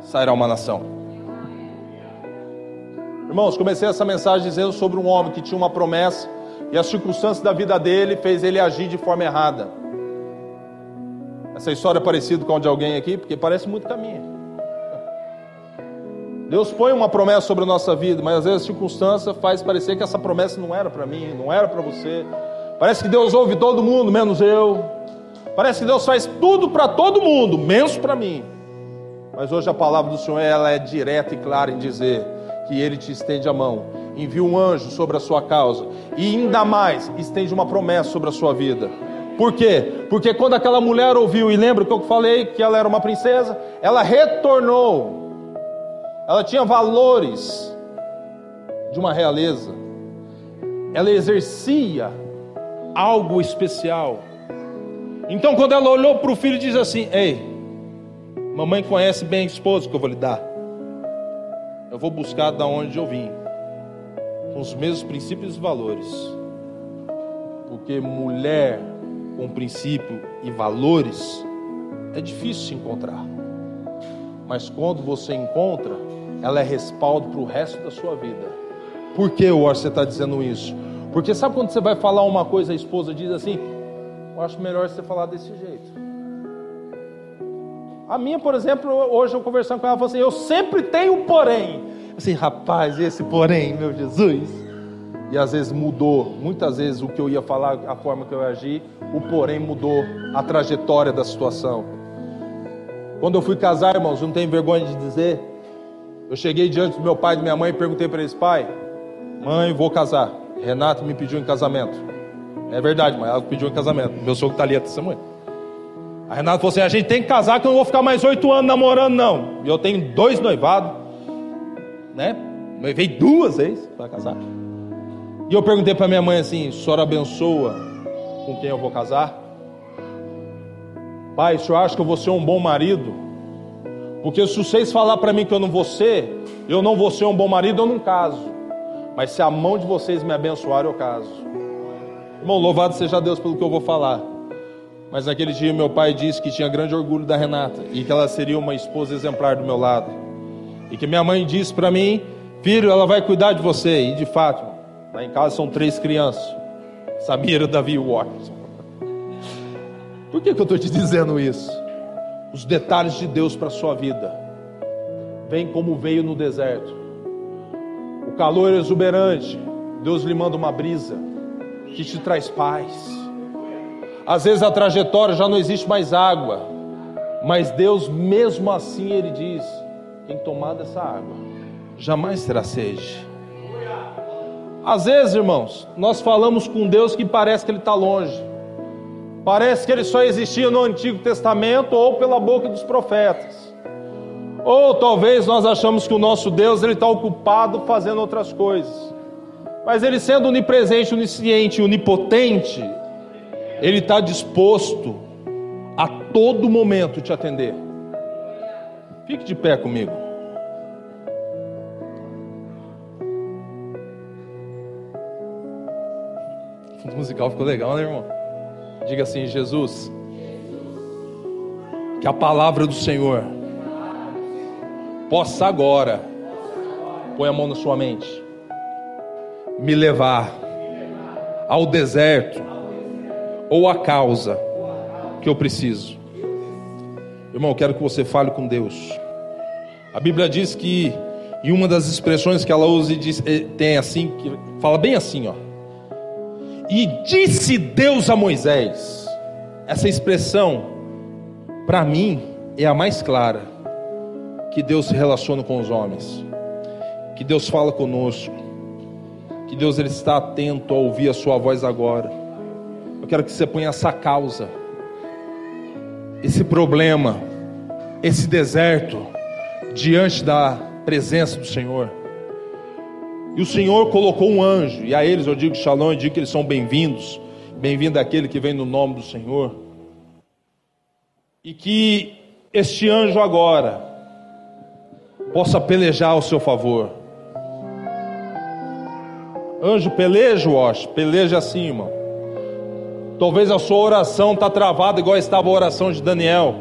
sairá uma nação. Irmãos, comecei essa mensagem dizendo sobre um homem que tinha uma promessa e as circunstâncias da vida dele fez ele agir de forma errada. Essa história é parecida com a de alguém aqui, porque parece muito com a minha. Deus põe uma promessa sobre a nossa vida, mas às vezes a circunstância faz parecer que essa promessa não era para mim, não era para você, Parece que Deus ouve todo mundo, menos eu. Parece que Deus faz tudo para todo mundo, menos para mim. Mas hoje a palavra do Senhor ela é direta e clara em dizer que Ele te estende a mão, envia um anjo sobre a sua causa e ainda mais estende uma promessa sobre a sua vida. Por quê? Porque quando aquela mulher ouviu, e lembra que eu falei que ela era uma princesa, ela retornou. Ela tinha valores de uma realeza. Ela exercia algo especial. Então, quando ela olhou para o filho, diz assim: Ei, mamãe conhece bem a esposa que eu vou lhe dar. Eu vou buscar da onde eu vim, com os mesmos princípios e valores. Porque mulher com princípio e valores é difícil se encontrar. Mas quando você encontra, ela é respaldo para o resto da sua vida. Por que você está dizendo isso? Porque sabe quando você vai falar uma coisa, a esposa diz assim: Eu acho melhor você falar desse jeito. A minha, por exemplo, hoje eu conversando com ela, ela falou assim: Eu sempre tenho porém. Assim, rapaz, esse porém, meu Jesus. E às vezes mudou, muitas vezes o que eu ia falar, a forma que eu agir, o porém mudou a trajetória da situação. Quando eu fui casar, irmãos, não tenho vergonha de dizer. Eu cheguei diante do meu pai e da minha mãe e perguntei para eles: Pai, mãe, vou casar. Renato me pediu em casamento. É verdade, mas ela pediu em casamento. Meu sogro está ali a testemunha. A Renata falou assim: a gente tem que casar, que eu não vou ficar mais oito anos namorando, não. E eu tenho dois noivados, né? Noivei duas vezes para casar. E eu perguntei para minha mãe assim: "O senhor abençoa com quem eu vou casar?" Pai, o senhor acha que eu vou ser um bom marido? Porque se vocês falar para mim que eu não vou ser, eu não vou ser um bom marido, eu não caso. Mas se a mão de vocês me abençoar, eu caso. Irmão, louvado seja Deus pelo que eu vou falar. Mas naquele dia meu pai disse que tinha grande orgulho da Renata e que ela seria uma esposa exemplar do meu lado. E que minha mãe disse para mim, filho, ela vai cuidar de você. E de fato, lá em casa são três crianças: Samira, Davi e Watson. Por que, que eu estou te dizendo isso? Os detalhes de Deus para a sua vida. Vem como veio no deserto. Calor exuberante. Deus lhe manda uma brisa que te traz paz. Às vezes a trajetória já não existe mais água. Mas Deus, mesmo assim, Ele diz: quem tomar dessa água jamais terá sede. Às vezes, irmãos, nós falamos com Deus que parece que Ele está longe. Parece que ele só existia no Antigo Testamento ou pela boca dos profetas. Ou talvez nós achamos que o nosso Deus ele está ocupado fazendo outras coisas. Mas ele sendo onipresente, onisciente, onipotente, ele está disposto a todo momento te atender. Fique de pé comigo. O fundo musical ficou legal, né, irmão? Diga assim: Jesus, que a palavra do Senhor possa agora, põe a mão na sua mente, me levar ao deserto ou à causa que eu preciso. Irmão, eu quero que você fale com Deus. A Bíblia diz que, em uma das expressões que ela usa, diz, eh, tem assim, que fala bem assim, ó. E disse Deus a Moisés. Essa expressão, para mim, é a mais clara. Que Deus se relaciona com os homens. Que Deus fala conosco. Que Deus ele está atento a ouvir a sua voz agora. Eu quero que você ponha essa causa, esse problema, esse deserto diante da presença do Senhor. E o Senhor colocou um anjo, e a eles eu digo shalom, eu digo que eles são bem-vindos. Bem-vindo aquele que vem no nome do Senhor. E que este anjo agora possa pelejar ao seu favor. Anjo, peleja, Wash, peleja assim, irmão. Talvez a sua oração está travada igual estava a oração de Daniel.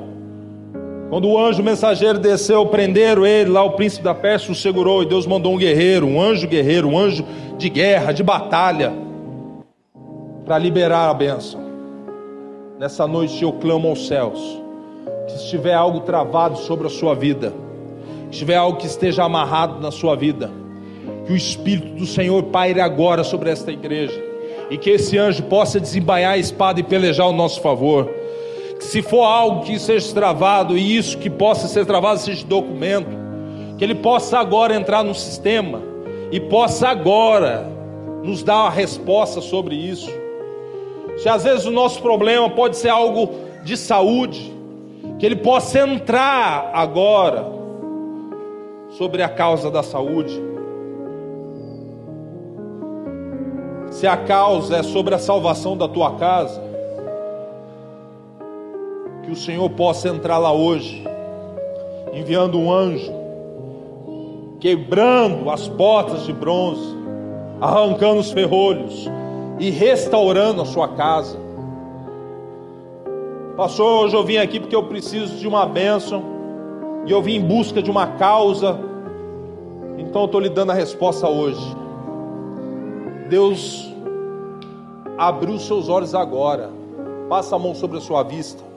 Quando o anjo mensageiro desceu, prenderam ele, lá o príncipe da Pérsia o segurou, e Deus mandou um guerreiro, um anjo guerreiro, um anjo de guerra, de batalha, para liberar a bênção. Nessa noite eu clamo aos céus, que se tiver algo travado sobre a sua vida, se tiver algo que esteja amarrado na sua vida, que o Espírito do Senhor paire agora sobre esta igreja, e que esse anjo possa desembainhar a espada e pelejar ao nosso favor que se for algo que seja travado, e isso que possa ser travado seja documento, que ele possa agora entrar no sistema e possa agora nos dar uma resposta sobre isso. Se às vezes o nosso problema pode ser algo de saúde, que ele possa entrar agora sobre a causa da saúde. Se a causa é sobre a salvação da tua casa, que o Senhor possa entrar lá hoje, enviando um anjo, quebrando as portas de bronze, arrancando os ferrolhos e restaurando a sua casa. Pastor, hoje eu vim aqui porque eu preciso de uma bênção e eu vim em busca de uma causa, então eu estou lhe dando a resposta hoje. Deus abriu seus olhos agora, passa a mão sobre a sua vista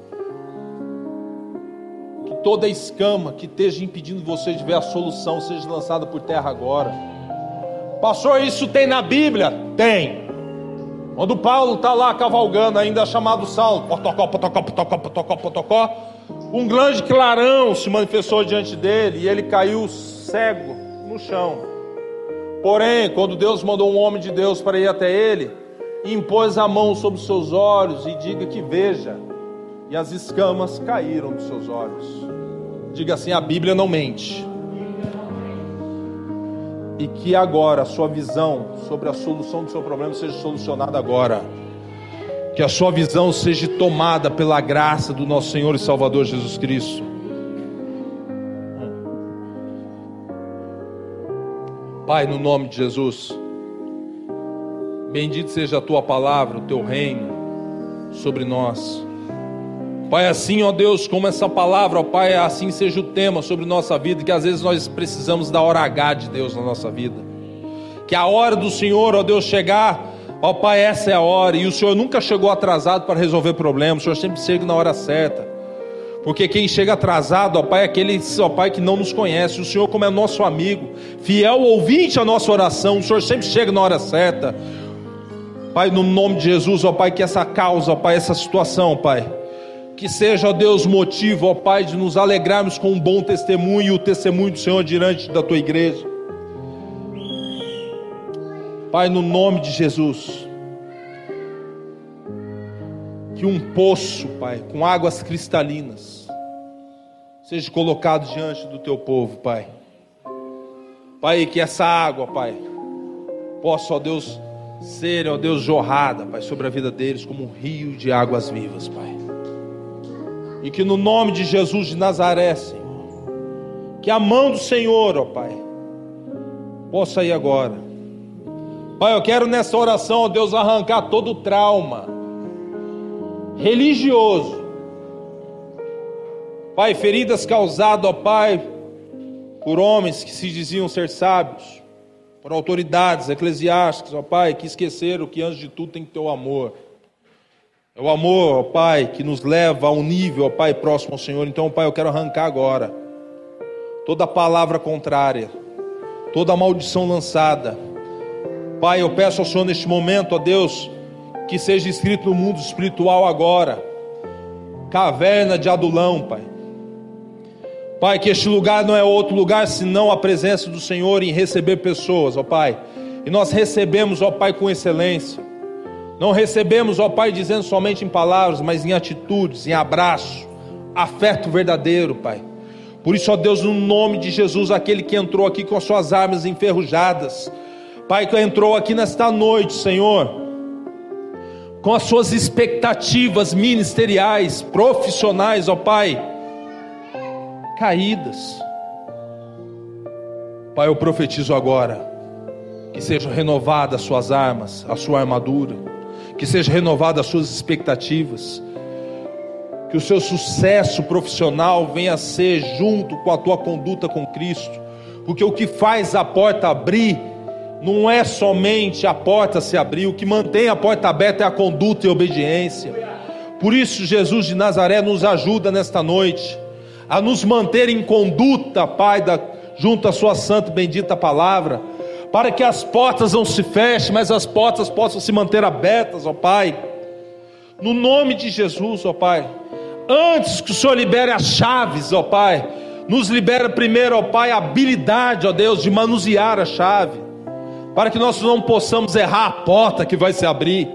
toda escama que esteja impedindo você de ver a solução seja lançada por terra agora. Pastor, isso tem na Bíblia? Tem. Quando Paulo está lá cavalgando, ainda chamado Saulo, potocó, potocó, potocó, potocó, potocó, um grande clarão se manifestou diante dele e ele caiu cego no chão. Porém, quando Deus mandou um homem de Deus para ir até ele, impôs a mão sobre seus olhos e diga que veja e as escamas caíram dos seus olhos. Diga assim: a Bíblia não mente. e que agora a sua visão sobre a solução do seu problema seja solucionada agora. Que a sua visão seja tomada pela graça do nosso Senhor e Salvador Jesus Cristo. Pai, no nome de Jesus, bendito seja a tua palavra, o teu reino sobre nós. Pai, assim, ó Deus, como essa palavra, ó Pai, assim seja o tema sobre nossa vida, que às vezes nós precisamos da hora H de Deus na nossa vida. Que a hora do Senhor, ó Deus, chegar, ó Pai, essa é a hora, e o Senhor nunca chegou atrasado para resolver problemas, o Senhor sempre chega na hora certa. Porque quem chega atrasado, ó Pai, é aquele, ó Pai, que não nos conhece. O Senhor, como é nosso amigo, fiel ouvinte à nossa oração, o Senhor sempre chega na hora certa. Pai, no nome de Jesus, ó Pai, que essa causa, ó Pai, essa situação, Pai, que seja, ó Deus, motivo, ó Pai, de nos alegrarmos com um bom testemunho e o testemunho do Senhor diante da tua igreja. Pai, no nome de Jesus, que um poço, Pai, com águas cristalinas, seja colocado diante do teu povo, Pai. Pai, que essa água, Pai, possa, ó Deus, ser, ó Deus, jorrada, Pai, sobre a vida deles como um rio de águas vivas, Pai. E que no nome de Jesus de Nazaré, Senhor, que a mão do Senhor, ó Pai, possa ir agora. Pai, eu quero nessa oração, ó Deus, arrancar todo trauma religioso. Pai, feridas causadas, ó Pai, por homens que se diziam ser sábios, por autoridades eclesiásticas, ó Pai, que esqueceram que antes de tudo tem que ter o amor. É o amor, ó Pai, que nos leva a um nível, ó Pai, próximo ao Senhor. Então, Pai, eu quero arrancar agora toda palavra contrária, toda maldição lançada. Pai, eu peço ao Senhor neste momento, ó Deus, que seja escrito no mundo espiritual agora, caverna de Adulão, Pai. Pai, que este lugar não é outro lugar senão a presença do Senhor em receber pessoas, ó Pai. E nós recebemos, ó Pai, com excelência. Não recebemos, ó Pai, dizendo somente em palavras, mas em atitudes, em abraço, afeto verdadeiro, Pai. Por isso, ó Deus, no nome de Jesus, aquele que entrou aqui com as suas armas enferrujadas, Pai, que entrou aqui nesta noite, Senhor, com as suas expectativas ministeriais, profissionais, ó Pai, caídas. Pai, eu profetizo agora que sejam renovadas as suas armas, a sua armadura que seja renovada as suas expectativas, que o seu sucesso profissional venha a ser junto com a tua conduta com Cristo, porque o que faz a porta abrir não é somente a porta se abrir, o que mantém a porta aberta é a conduta e a obediência. Por isso, Jesus de Nazaré nos ajuda nesta noite a nos manter em conduta, Pai, da, junto à Sua santa e bendita palavra para que as portas não se fechem, mas as portas possam se manter abertas, ó Pai. No nome de Jesus, ó Pai. Antes que o Senhor libere as chaves, ó Pai, nos libera primeiro, ó Pai, a habilidade, ó Deus, de manusear a chave, para que nós não possamos errar a porta que vai se abrir.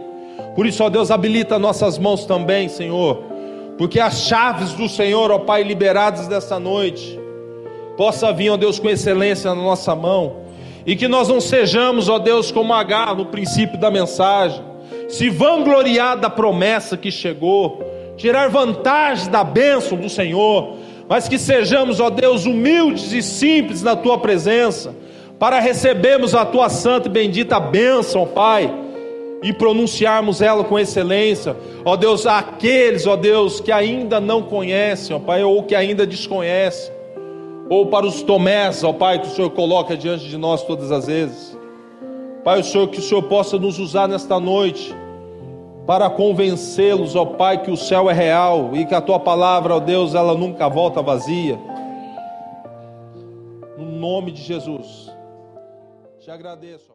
Por isso, ó Deus, habilita nossas mãos também, Senhor, porque as chaves do Senhor, ó Pai, liberadas dessa noite, possa vir, ó Deus, com excelência na nossa mão e que nós não sejamos, ó Deus, como H no princípio da mensagem, se vangloriar da promessa que chegou, tirar vantagem da bênção do Senhor, mas que sejamos, ó Deus, humildes e simples na tua presença, para recebermos a tua santa e bendita bênção, Pai, e pronunciarmos ela com excelência, ó Deus, aqueles, ó Deus, que ainda não conhecem, ó Pai, ou que ainda desconhecem ou para os tomés, ó Pai, que o Senhor coloca diante de nós todas as vezes. Pai, o Senhor, que o Senhor possa nos usar nesta noite para convencê-los, ó Pai, que o céu é real e que a tua palavra, ó Deus, ela nunca volta vazia. No nome de Jesus. Te agradeço.